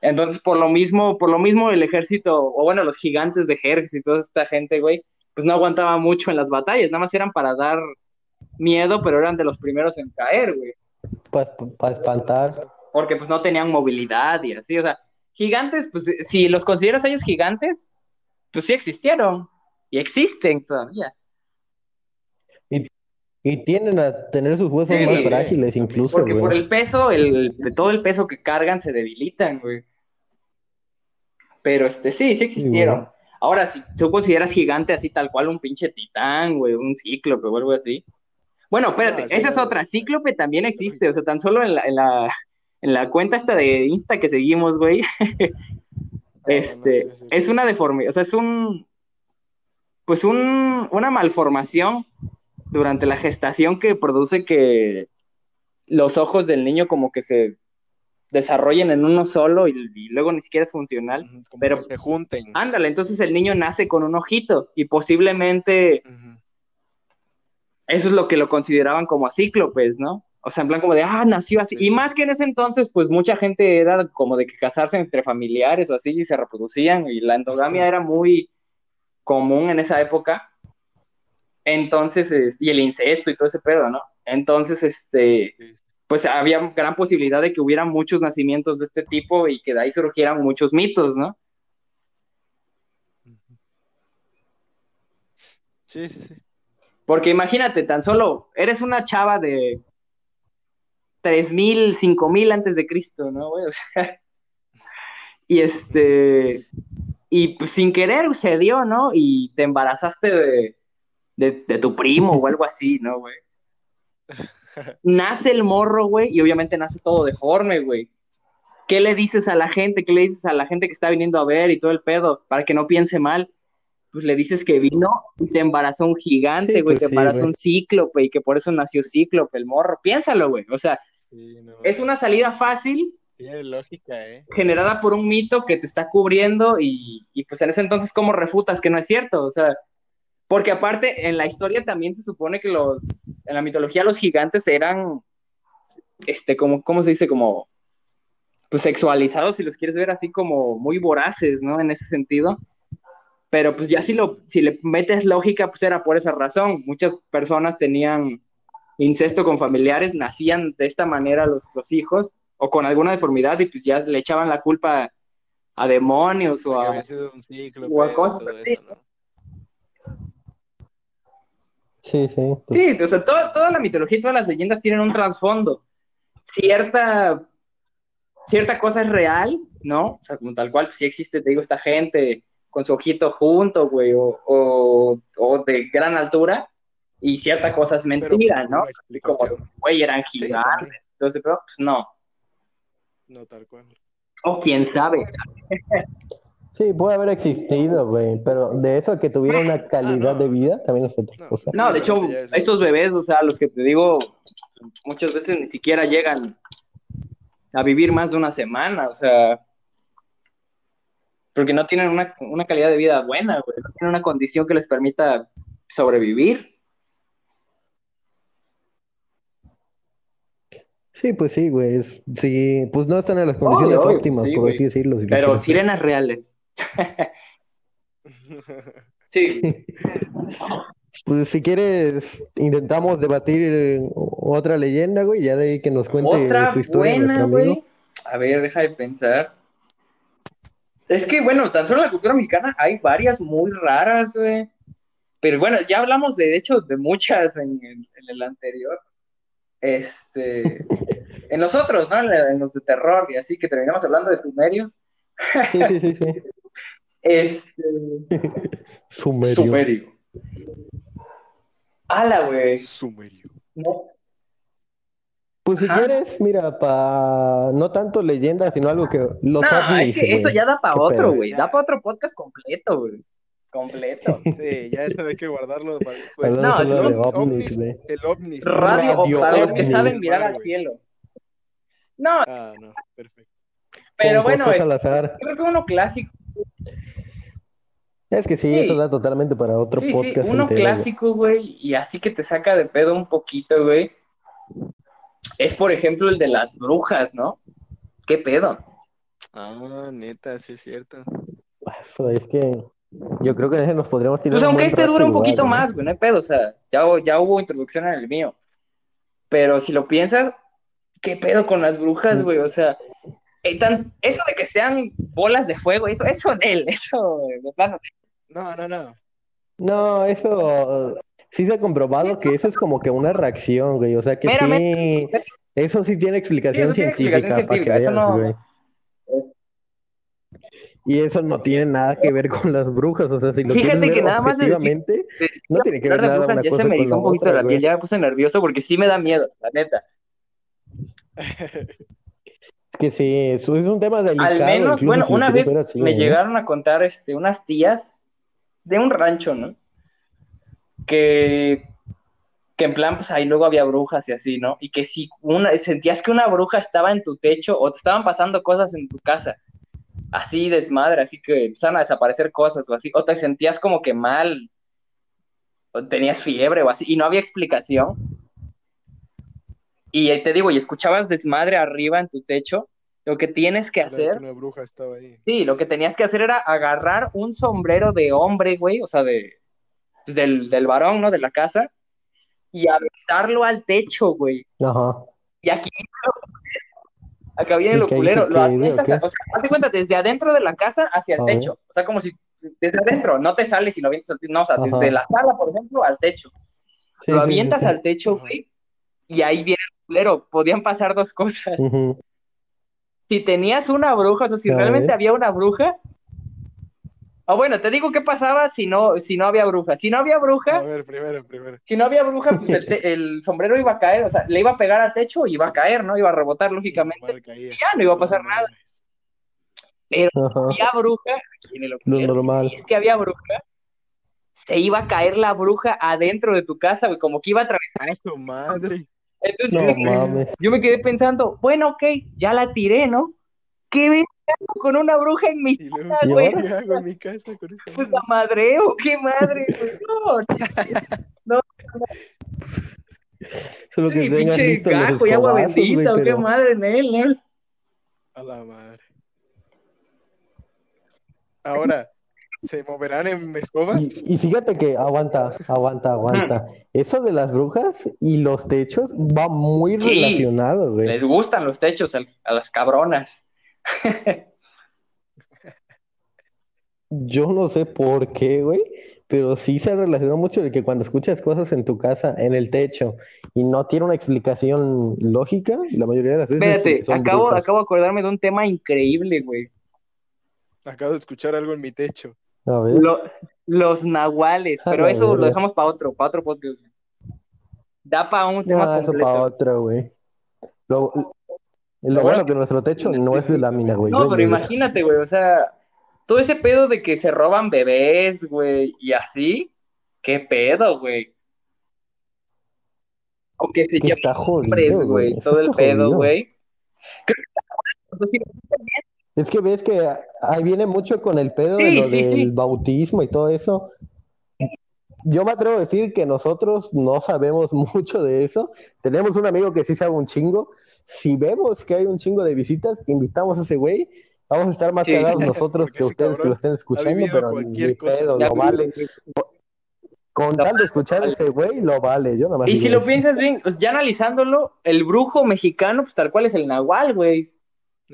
Entonces, por lo mismo, por lo mismo el ejército, o bueno, los gigantes de Jerjes y toda esta gente, güey, pues no aguantaba mucho en las batallas, nada más eran para dar miedo, pero eran de los primeros en caer, güey, Para espantar. porque pues no tenían movilidad y así, o sea, gigantes, pues si los consideras a ellos gigantes, pues sí existieron y existen todavía. Y tienden a tener sus huesos Sí, más frágiles incluso, Porque por el peso, el, de todo el peso que cargan, se debilitan, güey. Pero este, sí, sí existieron. Ahora, si tú consideras gigante así tal cual un pinche titán, güey, un cíclope o algo así. Bueno, espérate, Ah, sí, esa es otra. Cíclope también existe, o sea, tan solo en la, en la, en la cuenta esta de Insta que seguimos, güey. este, sí, sí. es una deformidad, o sea, es un, pues un, una malformación durante la gestación que produce que los ojos del niño como que se desarrollen en uno solo y, y luego ni siquiera es funcional. como pero- que se junten. Ándale, entonces el niño nace con un ojito y posiblemente eso es lo que lo consideraban como cíclopes, ¿no? O sea, en plan como de, ah, nació así. Sí, Y sí. más que en ese entonces, pues mucha gente era como de que casarse entre familiares o así y se reproducían y la endogamia era muy común en esa época. Entonces, es- y el incesto y todo ese pedo, ¿no? Entonces, este, pues había gran posibilidad de que hubiera muchos nacimientos de este tipo y que de ahí surgieran muchos mitos, ¿no? Sí, sí, sí. Porque imagínate, tan solo eres una chava de 3000, 5000 antes de Cristo, ¿no, güey? O sea, y este, y pues, sin querer se dio, ¿no? Y te embarazaste de, de, de tu primo o algo así, ¿no, güey? Nace el morro, güey, y obviamente nace todo deforme, güey. ¿qué le dices a la gente? ¿Qué le dices a la gente que está viniendo a ver y todo el pedo? Para que no piense mal. Pues le dices que vino y te embarazó un gigante, Sí, güey, pues te sí, embarazó güey. un cíclope y que por eso nació cíclope, el morro. Piénsalo, güey. O sea, Sí, no, es una salida fácil Tiene lógica, ¿eh? generada por un mito que te está cubriendo y, y, pues en ese entonces, ¿cómo refutas que no es cierto? O sea, porque aparte en la historia también se supone que los, en la mitología los gigantes eran, este, como, ¿cómo se dice? Como, pues sexualizados, si los quieres ver así como muy voraces, ¿no? En ese sentido. Pero pues ya si, lo, si le metes lógica, pues era por esa razón. Muchas personas tenían incesto con familiares, nacían de esta manera los, los hijos o con alguna deformidad y pues ya le echaban la culpa a demonios o a... o a cosas todo así, eso, ¿no? Sí, sí. pues, Sí, o sea, toda, toda la mitología y todas las leyendas tienen un trasfondo. Cierta, cierta cosa es real, ¿no? O sea, como tal cual, pues sí existe, te digo, esta gente con su ojito junto, güey, o, o, o de gran altura, y cierta cosa es Pero, mentira, pues, ¿no? Como, güey, eran Sí, gigantes, entonces, pero, pues no. No tal cual. O quién sabe. Sí, puede haber existido, güey, pero de eso a que tuviera una calidad no. de vida también es otra cosa. No, de hecho, estos bebés, o sea, los que te digo, muchas veces ni siquiera llegan a vivir más de una semana, o sea, porque no tienen una, una calidad de vida buena, güey, no tienen una condición que les permita sobrevivir. Sí, pues sí, güey. es- Sí, pues no están en las condiciones obvio, óptimas, sí, por así decirlo. si Pero sirenas reales. Sí, Pues si quieres, intentamos debatir otra leyenda, güey, ya de ahí que nos cuente otra su historia buena, güey. amigo. A ver, deja de pensar. Es que, bueno, tan solo en la cultura mexicana hay varias muy raras, güey. Pero bueno, ya hablamos de, de hecho de muchas en, el- en el anterior. Este, en los otros, ¿no? En, los de terror y así que terminamos hablando de sumerios. Sí, sí, sí, sí. Este, Sumerio. sumerio. Ala, güey. Sumerio. No, Pues si Ajá. quieres, mira, para no tanto leyenda, sino algo que los no, ovnis, es que eso ya da para ¿Qué otro, güey. Da para otro podcast completo, güey. Completo. Sí, ya hay que guardarlo para después. No, de ovnis. El ovnis. Radio, Radio para los que saben mirar al cielo. No, Ah, no, perfecto. pero Con bueno, es- creo que uno clásico, Es que sí, Sí. eso da totalmente para otro sí, sí, podcast uno entero, clásico, güey, y así que te saca de pedo un poquito, güey. Es, por ejemplo, el de las brujas, ¿no? ¿Qué pedo? Ah, neta, sí es cierto. Eso es que yo creo que nos podríamos tirar Pues un aunque este dura un poquito ¿no? más, güey, no hay pedo, o sea, ya, ya hubo introducción en el mío. Pero si lo piensas, ¿qué pedo con las brujas, güey? O sea, eso de que sean bolas de fuego, eso, eso de él, eso, de plano, No, no, no. No, eso sí se ha comprobado que eso es como que una reacción, güey. O sea que sí, eso sí tiene explicación Sí, eso tiene científica explicación para que científica, eso veas, no- güey. Y eso no tiene nada que ver con las brujas, o sea, si lo Fíjate quieres que ver nada más de no tiene que ver nada brujas una ya cosa se me con hizo un poquito otra, la piel, güey. ya me puse nervioso porque sí me da miedo, la neta. Que sí, eso es un tema delicado, Al menos, bueno, si una vez así, me ¿eh? llegaron a contar este, unas tías de un rancho, ¿no? Que, que en plan, pues ahí luego había brujas y así, ¿no? Y que si una, sentías que una bruja estaba en tu techo o te estaban pasando cosas en tu casa, así desmadre, así que empezaron a desaparecer cosas o así, o te sentías como que mal, o tenías fiebre o así, y no había explicación. Y ahí te digo, y escuchabas desmadre arriba en tu techo, lo que tienes que Era hacer que una bruja estaba ahí. Sí, lo que tenías que hacer era agarrar un sombrero de hombre, güey, o sea, de, del, del varón, ¿no? De la casa, y aventarlo al techo, güey. Ajá. Y aquí, acá viene ¿Y lo culero, lo avientas, o sea, hazte cuenta, desde adentro de la casa hacia el A ver. techo, o sea, como si desde adentro, no te sales y lo avientas al techo, no, o sea, Ajá. desde la sala, por ejemplo, al techo. Sí, lo sí, sí, avientas sí. al techo, güey, y ahí viene el culero, podían pasar dos cosas. Si tenías una bruja, o sea, si A realmente ver. había una bruja, Ah, bueno, te digo qué pasaba si no, si no había bruja. Si no había A bruja, ver, primero, primero. si no había bruja, pues el, te- el sombrero iba a caer, o sea, le iba a pegar al techo y iba a caer, ¿no? Iba a rebotar lógicamente. Y ya no iba a pasar nada. mames. Ajá, Había bruja, lo peor, normal. y es que había bruja, se iba a caer la bruja adentro de tu casa, güey, como que iba a atravesar. ¡A su madre! Entonces No yo, me- mames. yo me quedé pensando, bueno, ok, ya la tiré, ¿no? ¿Qué ves con una bruja en mi Y casa, ¿Y güey? ¿qué hago en mi casa con esa Pues madre? la madreo, qué madre, güey. No, Solo que sí, pinche gajo y agua bendita, o qué madre en él, ¿no? A la madre. Ahora, ¿se moverán en escobas? Y, y fíjate que aguanta, aguanta, aguanta. Eso de las brujas y los techos va muy Sí. relacionado, güey. Les gustan los techos a las cabronas. Yo no sé por qué, güey, pero sí se relaciona mucho de que cuando escuchas cosas en tu casa, en el techo, y no tiene una explicación lógica, la mayoría de las veces Espérate, son acabo, brujas. acabo de acordarme de un tema increíble, güey. Acabo de escuchar algo en mi techo. A ver. Lo- los nahuales, pero eso lo dejamos para otro, para otro podcast. Da para un tema eso completo. para otro, güey. Lo, lo bueno que nuestro techo no es de lámina, güey. No, pero imagínate, güey, o sea, todo ese pedo de que se roban bebés, güey, y así, ¿qué pedo, güey? O que se llevan hombres, güey, todo el pedo, güey. Creo que sí, Es que ves que ahí viene mucho con el pedo de Sí, lo sí, del sí. bautismo y todo eso. Yo me atrevo a decir que nosotros no sabemos mucho de eso. Tenemos un amigo que sí sabe un chingo. Si vemos que hay un chingo de visitas, invitamos a ese güey. Vamos a estar más Sí. cagados nosotros que ustedes que lo estén ha escuchando, pero cualquier ni cosa. pedo, lo vale. Con tal de escuchar a ese güey, lo vale. Yo Y si lo piensas bien, pues ya analizándolo, el brujo mexicano, pues tal cual es el nahual, güey.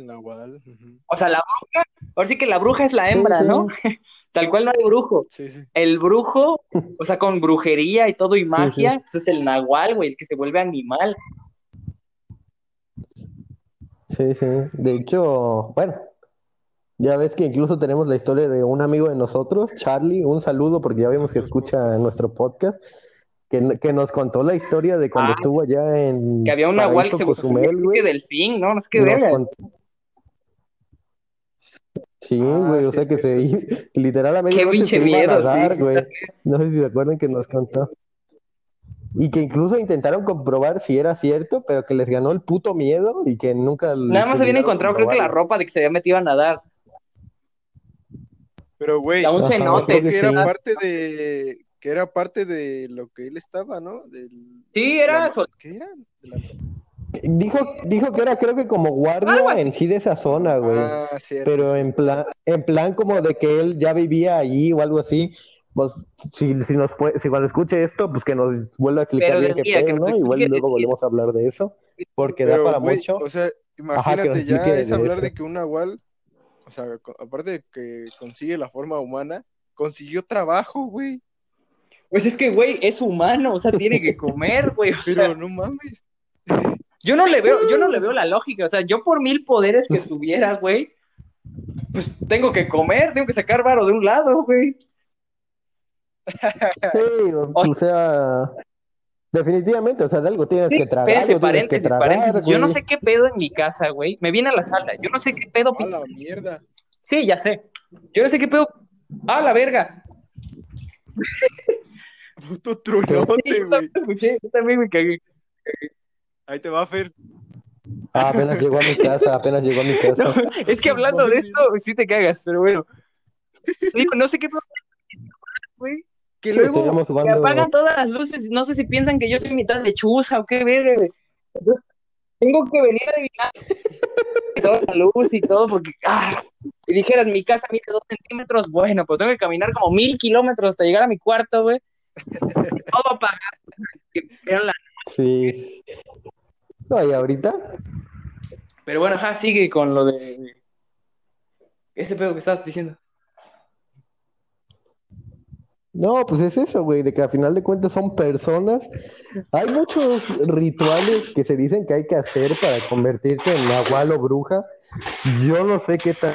Nahual. ujú. O sea, la bruja, ahora sí que la bruja es la hembra, sí. ¿no? Tal cual no hay brujo. Sí, sí. El brujo, o sea, con brujería y todo y magia, pues es el nahual, güey, el que se vuelve animal. Sí, sí. De hecho, bueno, ya ves que incluso tenemos la historia de un amigo de nosotros, Charlie, un saludo porque ya vimos que escucha nuestro podcast, que, que nos contó la historia de cuando Ah, estuvo allá en Que había un nahual que se Cozumel, güey. delfín, ¿no? No Nos verga. contó- Sí, Ah, güey, o sí, sea que se sí. literal a Qué medianoche pinche se iba a nadar, güey. No sé si se acuerdan que nos contó. Y que incluso intentaron comprobar si era cierto, pero que les ganó el puto miedo y que nunca Nada más habían pudieron encontrado, creo que la ropa de que se había metido a nadar. Pero, güey, cenote. que que era sí. parte de... Que era parte de lo que él estaba, ¿no? Del... Sí, era la- ¿Qué era? De la- Dijo, dijo que era creo que como guardia en sí de esa zona, güey. Ah. Pero en plan, en plan como de que él ya vivía allí o algo así. Pues si, si nos puede, si cuando escuche esto, pues que nos vuelva a explicar Pero bien qué pedo, ¿no? Igual luego volvemos a hablar de eso, porque da para mucho. o sea, imagínate ya es de hablar eso. de que un nahual, o sea, aparte de que consigue la forma humana, consiguió trabajo, güey. Pues es que, güey, es humano, o sea, tiene que comer, güey. O Pero sea, no mames. yo no le veo, yo no le veo la lógica. O sea, yo por mil poderes que tuviera, güey, pues tengo que comer, tengo que sacar varo de un lado, güey. Sí, o, o sea, definitivamente, o sea, de algo tienes Sí, que tragar, espérense, tienes que paréntesis, tragar, paréntesis. Yo no sé qué pedo en mi casa, güey. Me viene a la sala. Yo no sé qué pedo. A la mierda. Sí, ya sé. Yo no sé qué pedo. Ah, la verga. Puto Sí, truenote, yo güey. también escuché, yo también me cagué. Ahí te va, Fer. Ah, apenas llegó a mi casa, apenas llegó a mi casa. No, es que hablando de esto, sí te cagas, pero bueno. Digo, no sé qué güey. Que luego me jugando- apagan todas las luces. No sé si piensan que yo soy mitad lechuza o qué verga, güey. Entonces, tengo que venir a adivinar toda la luz y todo, porque. Ah, y dijeras, mi casa mide dos centímetros, bueno, pues tengo que caminar como mil kilómetros hasta llegar a mi cuarto, güey. Todo apagado. La- Sí. No, y ahorita, Pero bueno, ajá, sigue con lo de. Ese pedo que estabas diciendo. no, pues es eso, güey, de que al final de cuentas son personas. Hay muchos rituales que se dicen que hay que hacer para convertirte en nahual o bruja. Yo no sé qué tan.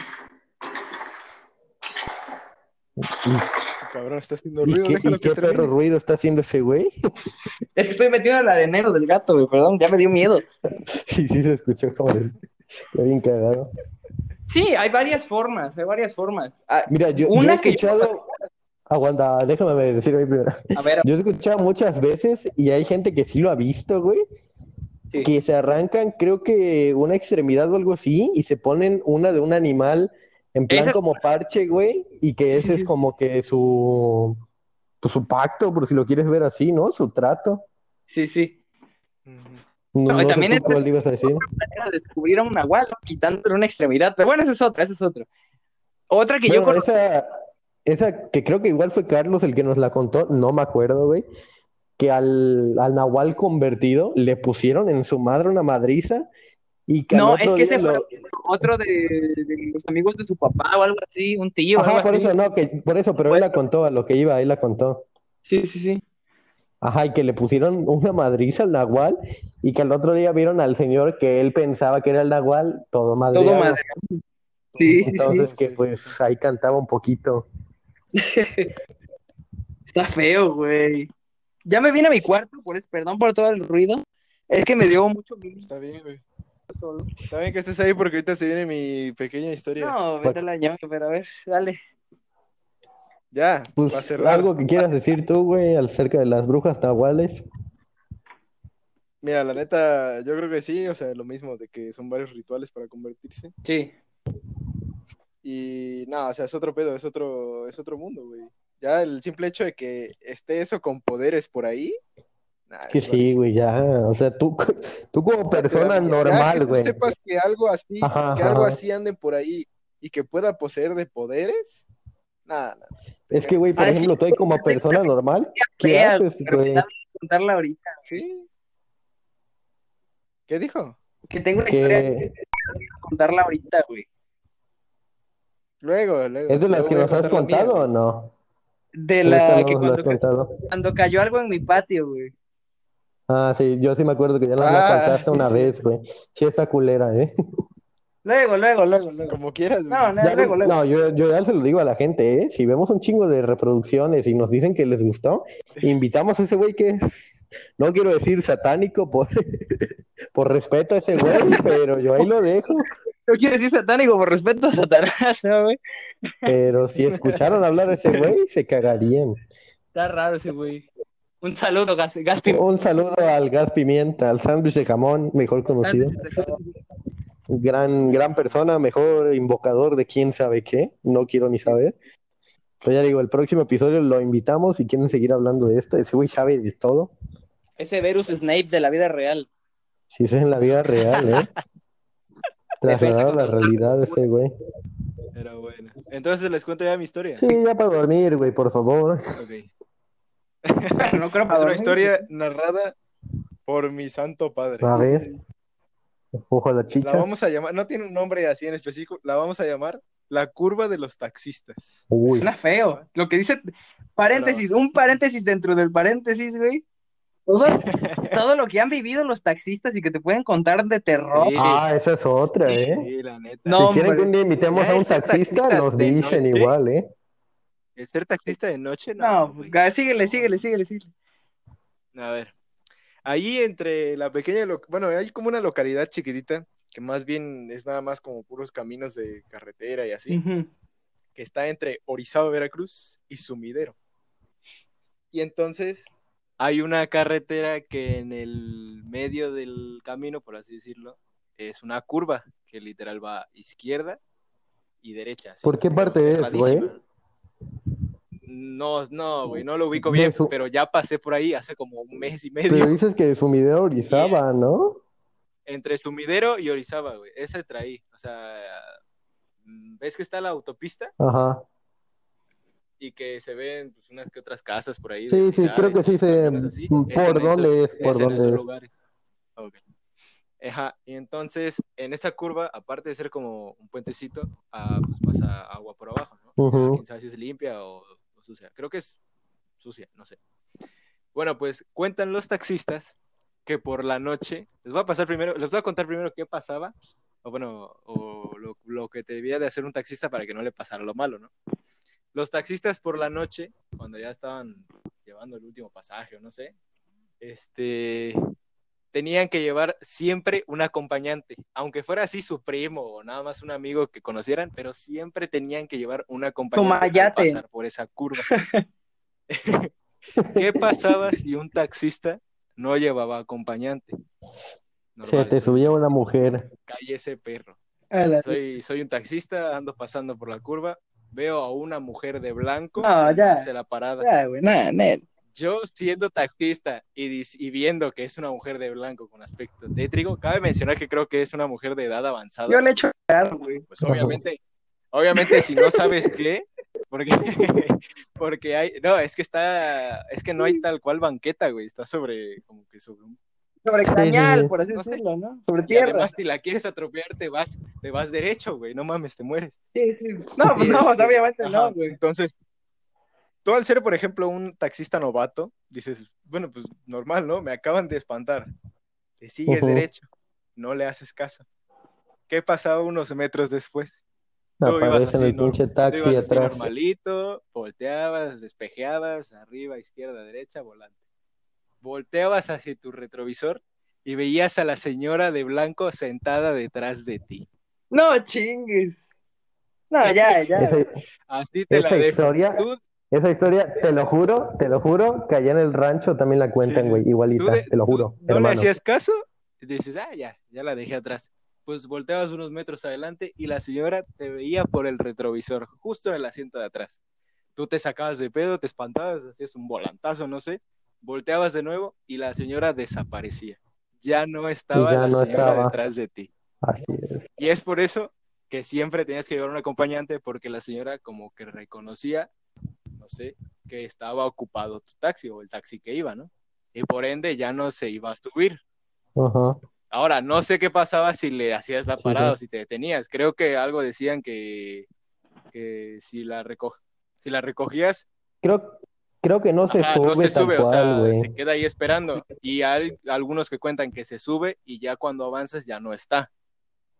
Cabrón, está haciendo ¿Y ruido, qué, déjalo y que qué perro ruido está haciendo ese güey? Es que estoy metido en la de enero del gato, güey, perdón, ya me dio miedo. Sí, sí, se escuchó como de- Está bien cagado. Sí, hay varias formas, hay varias formas. Ah, Mira, yo, yo Una he que yo- escuchado. Aguanta, déjame decir a mí primero. a ver, Yo he escuchado muchas veces y hay gente que sí lo ha visto, güey, sí. que se arrancan, creo que una extremidad o algo así, y se ponen una de un animal en plan Esa es como parche, güey, y que ese es como que su, pues, su pacto, por si lo quieres ver así, ¿no? Su trato. sí, sí. No, No, y también es- cuál ibas a decir. Descubrir a un nahual, ¿no? quitándole una extremidad. Pero bueno, esa es otra, esa es otra. Otra que yo Bueno, conozco. esa, esa que creo que igual fue Carlos el que nos la contó, no me acuerdo, güey, que al, al Nahual convertido le pusieron en su madre una madriza y que al No, es que ese fue otro de, de los amigos de su papá o algo así, un tío o Ajá, algo por así. eso, no, que por eso, pero él la contó, a lo que iba, él la contó. Sí, sí, sí. Ajá, y que le pusieron una madriza al Nahual y que al otro día vieron al señor que él pensaba que era el Nahual, todo madreado. Todo madre. Sí, sí, Entonces sí. que Sí, pues sí. ahí cantaba un poquito. Está feo, güey. Ya me vine a mi cuarto, por eso, perdón por todo el ruido. Es que me dio mucho miedo Está bien, güey. Solo. Está bien que estés ahí porque ahorita se viene mi pequeña historia. No, vete a la ñoña, pero a ver, dale. Ya, Pues va a cerrar. algo que quieras decir tú, güey, acerca de las brujas nahuales. Mira, la neta, yo creo que sí, o sea, lo mismo, de que son varios rituales para convertirse. Sí. Y nada, o sea, es otro pedo, es otro, es otro mundo, güey. Ya el simple hecho de que esté eso con poderes por ahí. Nah, Que es sí, güey, ya. O sea, tú, tú como persona Ya- ya que normal, tú güey. sepas que algo así, Ajá, que algo ajá. así ande por ahí y que pueda poseer de poderes, nada, nada. Es que, güey, por Ah, que ejemplo, tú ahí como persona normal, ¿qué Fea, haces, güey? contarla ahorita. ¿Sí? ¿Qué dijo? Que tengo una historia que Que contarla ahorita, güey. Luego, luego. es de las que nos has contar la mía, contado o güey. no? De la que cuando, contado. cuando cayó algo en mi patio, güey. Ah, sí, yo sí me acuerdo que ya la Ah, contaste una sí. vez, güey. Sí, está culera, ¿eh? Luego, luego, luego, luego. Como quieras, güey. No, no, Ya, luego, luego. no, yo, yo ya se lo digo a la gente, ¿eh? Si vemos un chingo de reproducciones y nos dicen que les gustó, invitamos a ese güey que no quiero decir satánico por, por respeto a ese güey, pero yo ahí lo dejo. No quiero decir satánico por respeto a Satanás, ¿no, güey. Pero si escucharon hablar a ese güey, se cagarían. Está raro ese güey. Un saludo, Gas, Gaspi. Un saludo al gas pimienta, al sándwich de jamón, mejor conocido. Gran, gran persona, mejor invocador de quién sabe qué, no quiero ni saber. Pero ya digo, el próximo episodio lo invitamos si quieren seguir hablando de esto. Ese güey sabe de todo. Ese Verus Snape de la vida real. Si eso es en la vida real, ¿eh? Trasladado a la realidad ese güey. Era bueno. Entonces les cuento ya mi historia. Sí, ya para dormir, güey, por favor. Ok. No creo Es una historia narrada por mi santo padre. A ver. Ojo a la La chicha. vamos a llamar, no tiene un nombre así en específico, la vamos a llamar la curva de los taxistas. Uy, Suena feo. Lo que dice, paréntesis, un paréntesis dentro del paréntesis, güey. Todo, todo lo que han vivido los taxistas y que te pueden contar de terror. Sí. ah, esa es otra, ¿eh? Sí, la neta. No, Si quieren que un día invitemos Ya a un taxista, taxista nos dicen noche. igual, ¿eh? El ser taxista de noche, no. No, síguele, síguele, síguele, síguele. A ver. Ahí entre la pequeña, lo- bueno, hay como una localidad chiquitita, que más bien es nada más como puros caminos de carretera y así, que está entre Orizaba, Veracruz y Sumidero. Y entonces hay una carretera que en el medio del camino, por así decirlo, es una curva que literal va izquierda y derecha. ¿Por qué parte es, güey? No, no, güey, no lo ubico De bien, su- pero ya pasé por ahí hace como un mes y medio. Pero dices que sumidero Orizaba, ¿no? entre Stumidero y Orizaba, güey. Ese traí. O sea, mm, ves que está la autopista Ajá. y que se ven pues, unas que otras casas por ahí. Sí, sí, creo que sí mm, Es por dónde es, por dónde es. lugares. Ok. Ajá, y entonces en esa curva, aparte de ser como un puentecito, ah, pues pasa agua por abajo, ¿no? Ujú. Quién sabe si es limpia o, sucia. Creo que es sucia, no sé. Bueno, pues cuentan los taxistas que por la noche, les voy a pasar primero, les voy a contar primero qué pasaba, o bueno, o lo, lo que debía de hacer un taxista para que no le pasara lo malo, ¿no? los taxistas por la noche, cuando ya estaban llevando el último pasaje o no sé, este, tenían que llevar siempre un acompañante, aunque fuera así su primo o nada más un amigo que conocieran, pero siempre tenían que llevar un acompañante para pasar por esa curva. ¿Qué pasaba si un taxista no llevaba acompañante? Se Normal, te sí, subía una mujer. calle ese perro. Soy, soy un taxista, ando pasando por la curva, veo a una mujer de blanco, No, ya. hace la parada. Ya, güey, nada. Yo siendo taxista y, y viendo que es una mujer de blanco con aspecto tétrico, cabe mencionar que creo que es una mujer de edad avanzada. Yo le echo cagado, güey. Pues obviamente, obviamente si no sabes qué, porque, porque hay, no, es que está, es que no hay tal cual banqueta, güey, está sobre, como que sobre un Sobre sí. por así No sé. decirlo, ¿no? Sobre Y tierra. además, si la quieres atropellar, te vas, te vas derecho, güey. No mames, te mueres. Sí, sí. No, pues Y no, este, obviamente ajá, no, güey. Entonces, tú al ser, por ejemplo, un taxista novato, dices, bueno, pues normal, ¿no? Me acaban de espantar. Te sigues derecho, no le haces caso. ¿Qué pasaba unos metros después? Tú ibas Aparece en así, el ¿no? pinche Tú taxi ibas así atrás. normalito, volteabas, despejeabas, arriba, izquierda, derecha, volante. Volteabas hacia tu retrovisor y veías a la señora de blanco sentada detrás de ti. No chingues. No, ya, ya. Así te la dejo. historia, Tú, esa historia, te lo juro, te lo juro, que allá en el rancho también la cuentan, Sí, güey, igualita, de- te lo juro, no le hermano. hacías caso y dices, ah, ya, ya la dejé atrás. Pues volteabas unos metros adelante y la señora te veía por el retrovisor, justo en el asiento de atrás. Tú te sacabas de pedo, te espantabas, hacías un volantazo, no sé, volteabas de nuevo y la señora desaparecía. Ya no estaba ya la no señora estaba. detrás de ti. Así es. Y es por eso que siempre tenías que llevar un acompañante porque la señora como que reconocía, no sé, que estaba ocupado tu taxi o el taxi que iba, ¿no? Y por ende ya no se iba a subir. Ajá. Ahora, no sé qué pasaba si le hacías la Sí, parada o sí. si te detenías. Creo que algo decían que, que si, la reco- si la recogías, Creo, creo que no se ajá, sube no se sube, o sea, se queda ahí esperando. Y hay algunos que cuentan que se sube y ya cuando avanzas ya no está.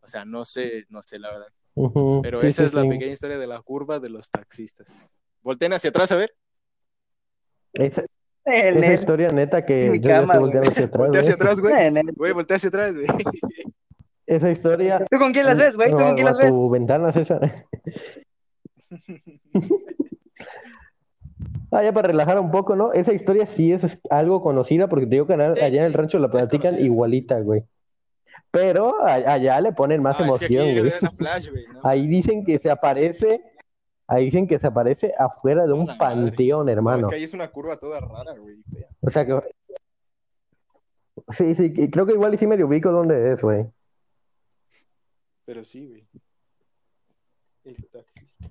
O sea, no sé, no sé la verdad. Ujú, Pero sí, esa sí, es la pequeña historia de la curva de los taxistas. Volteen hacia atrás a ver. Esa, esa historia neta que mi yo ya estoy hacia atrás, Voltea hacia güey. atrás, güey. Güey, voltea hacia atrás, güey. Esa historia. ¿Tú con quién las ves, güey? ¿Tú No, con quién las ves? tu ventana, César. Ah, ya para relajar un poco, ¿no? Esa historia sí es algo conocida porque te digo que allá en el rancho la platican igualita, güey. Pero a- allá le ponen más Ah, es que aquí emoción, güey. era Flash, güey. ¿no? Ahí dicen que se aparece, ahí dicen que se aparece afuera de un la madre. panteón, No, hermano. es que ahí es una curva toda rara, güey. O sea que sí, sí, creo que igual y sí me ubico dónde es, güey. Pero sí, güey. El taxista.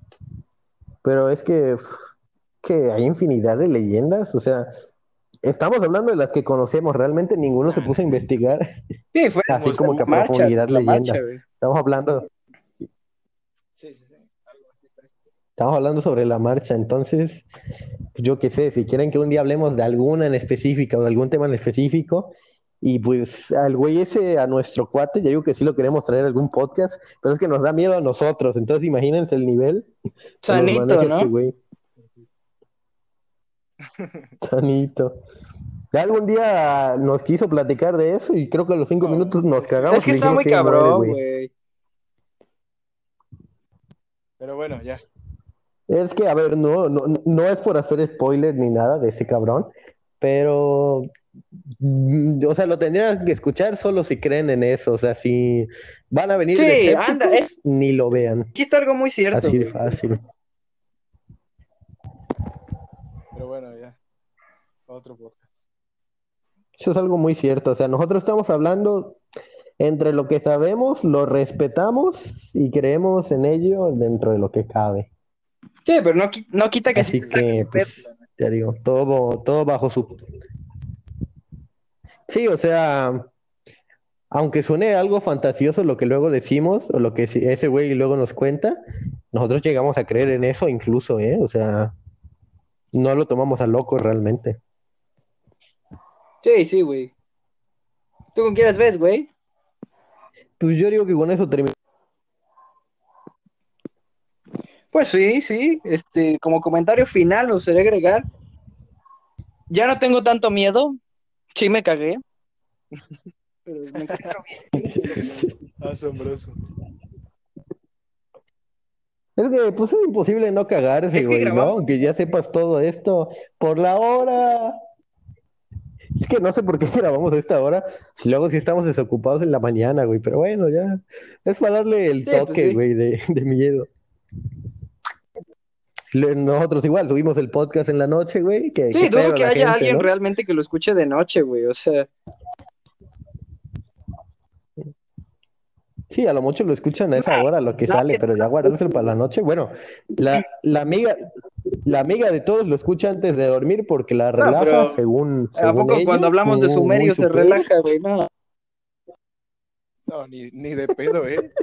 Pero es que, que hay infinidad de leyendas, o sea, estamos hablando de las que conocemos, realmente ninguno se puso a investigar, Sí, fue así como que a profundidad leyenda. marcha. Estamos hablando, Sí, sí, sí. Algo así parece. Estamos hablando sobre la marcha, entonces, yo qué sé, si quieren que un día hablemos de alguna en específica o de algún tema en específico, y pues al güey ese, a nuestro cuate, ya digo que sí lo queremos traer a algún podcast, pero es que nos da miedo a nosotros, entonces imagínense el nivel Sanito, este ¿no? güey. Sanito. Ya algún día nos quiso platicar de eso y creo que a los cinco No, minutos nos cagamos Es que está muy cabrón, güey. Pero bueno, ya. Es que, a ver, no, no, no es por hacer spoiler ni nada de ese cabrón, pero, mm, o sea, lo tendrían que escuchar solo si creen en eso, o sea, si van a venir Sí, de anda, escépticos, ni lo vean, Aquí está algo muy cierto, así de fácil. Pero bueno, ya. Otro podcast. Eso es algo muy cierto, o sea, nosotros estamos hablando entre lo que sabemos, lo respetamos y creemos en ello dentro de lo que cabe. Sí, pero no, no quita que Así sí. que, pues, ya digo, todo, todo bajo su... Sí, o sea, aunque suene algo fantasioso lo que luego decimos, o lo que ese güey luego nos cuenta, nosotros llegamos a creer en eso incluso, ¿eh? O sea, no lo tomamos a loco realmente. Sí, sí, güey. ¿Tú con quién las ves, güey? Pues yo digo que con eso terminamos. Pues sí, sí. Este, como comentario final, me gustaría agregar. Ya no tengo tanto miedo. Sí me cagué. Pero me encuentro bien. Asombroso. Es que, pues es imposible no cagarse, Es que güey, ¿no? Aunque ya sepas todo esto por la hora. Es que no sé por qué grabamos a esta hora, si luego si estamos desocupados en la mañana, güey, pero bueno, ya. Es para darle el Sí, pues toque, sí. güey, de, de miedo. Nosotros igual tuvimos el podcast en la noche, güey, que, Sí, que dudo que haya gente, alguien ¿no? realmente que lo escuche de noche, güey. O sea, Sí, a lo mucho lo escuchan a esa hora, lo que sale, pero ya guardárselo para la noche. Bueno, la, la amiga, la amiga de todos lo escucha antes de dormir porque la relaja, pero según, ¿a según poco cuando hablamos de sumerio se relaja, güey? No. No, ni, ni de pedo, ¿eh?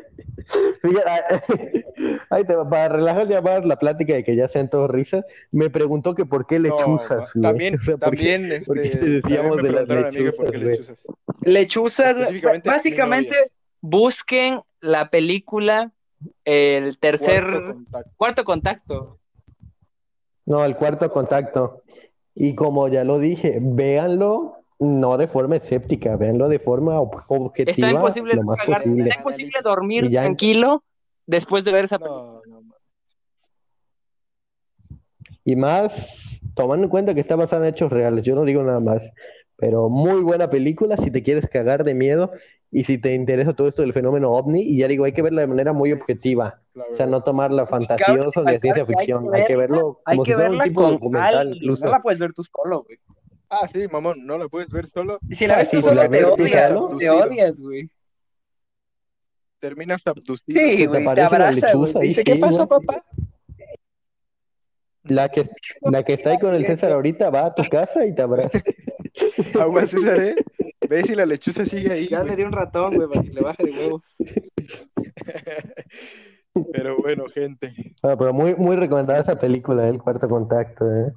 Fíjate, ahí te va, para relajar ya más la plática de que ya sean todos risas, me preguntó que por qué lechuzas, también, O sea, ¿por qué- también, este, por qué te también decíamos me de las por qué lechuzas, lechuzas. Básicamente, busquen la película El tercer Cuarto contacto. cuarto contacto. No, el cuarto contacto. Y como ya lo dije, véanlo no de forma escéptica, véanlo de forma ob- objetiva Está imposible lo más cagarse, posible. está imposible dormir ya- tranquilo después de ver esa película. No, no, ma- Y más, tomando en cuenta que está basada en hechos reales, yo no digo nada más, pero muy buena película si te quieres cagar de miedo y si te interesa todo esto del fenómeno ovni, y ya digo, hay que verla de manera muy objetiva, o sea, no tomarla fantasioso ni de ciencia ficción, hay que verla- verlo como que si fuera un tipo de documental alguien, incluso. no la puedes ver tú solo, güey. Ah, sí, mamón, no la puedes ver solo. Si la Ah, ves sí, tú si solo te odias, te odias, güey. Terminas abducido. Sí, güey, te abraza, Dice, sí, ¿qué pasó, papá? La que, la que está ahí con el César ahorita va a tu casa y te abraza. Agua César, ¿eh? Ve si la lechuza sigue ahí. Ya le di un ratón, güey, para que le baje de huevos. Pero bueno, gente. Ah, pero muy, muy recomendada esa película, El Cuarto Contacto, ¿eh?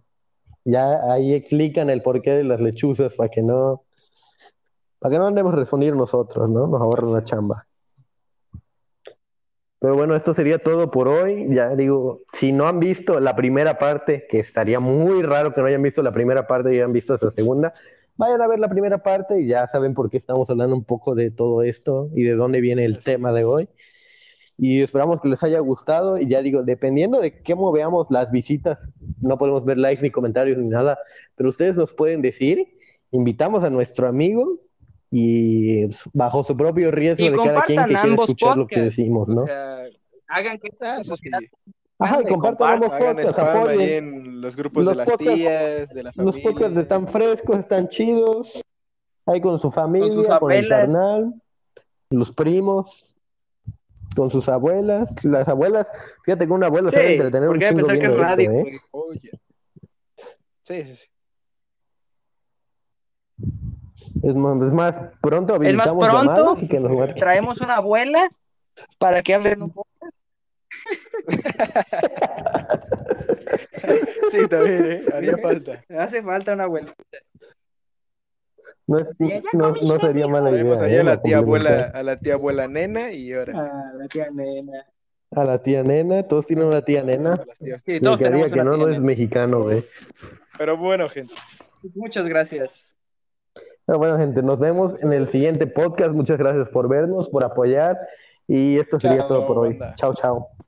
Ya ahí explican el porqué de las lechuzas para que no, para que no andemos a responder nosotros, ¿no? Nos ahorran la chamba. Pero bueno, esto sería todo por hoy. Ya digo, si no han visto la primera parte, que estaría muy raro que no hayan visto la primera parte y hayan visto esta segunda, vayan a ver la primera parte y ya saben por qué estamos hablando un poco de todo esto y de dónde viene el Así tema de hoy. Y esperamos que les haya gustado. Y ya digo, dependiendo de cómo veamos las visitas, no podemos ver likes ni comentarios ni nada, pero ustedes nos pueden decir. Invitamos a nuestro amigo y pues, bajo su propio riesgo Y de cada quien que quiera escuchar lo que decimos, ¿no? O sea, hagan que esta sociedad Ajá, y compartan ambos Hagan podcasts, ahí en los grupos Los de las podcasts- tías, de la Los familia. podcasts están frescos, están chidos. Ahí con su familia, sus con el carnal, los primos, con sus abuelas. Las abuelas, fíjate que una abuela sabe Sí, entretener un porque hay que chingo pensar que es radio, esto, ¿eh? Sí, sí, sí. Es más, es más, pronto Es más, habilitamos pronto y que nos marquen. traemos una abuela para que hablen un poco. Sí, también, ¿eh? Haría falta. Hace falta una abuela. No, no, sería mala idea. ¿eh? a la tía abuela, a la tía abuela nena y ahora Ah, la tía nena. A la tía nena, todos tienen una tía nena. a. Sí, todos tenemos que una no, tía no es nena. mexicano, güey. Pero bueno, gente. Muchas gracias. Pero bueno, gente, nos vemos en el siguiente podcast. Muchas gracias por vernos, por apoyar. Y esto sería Chao, todo por hoy. Chao, chao.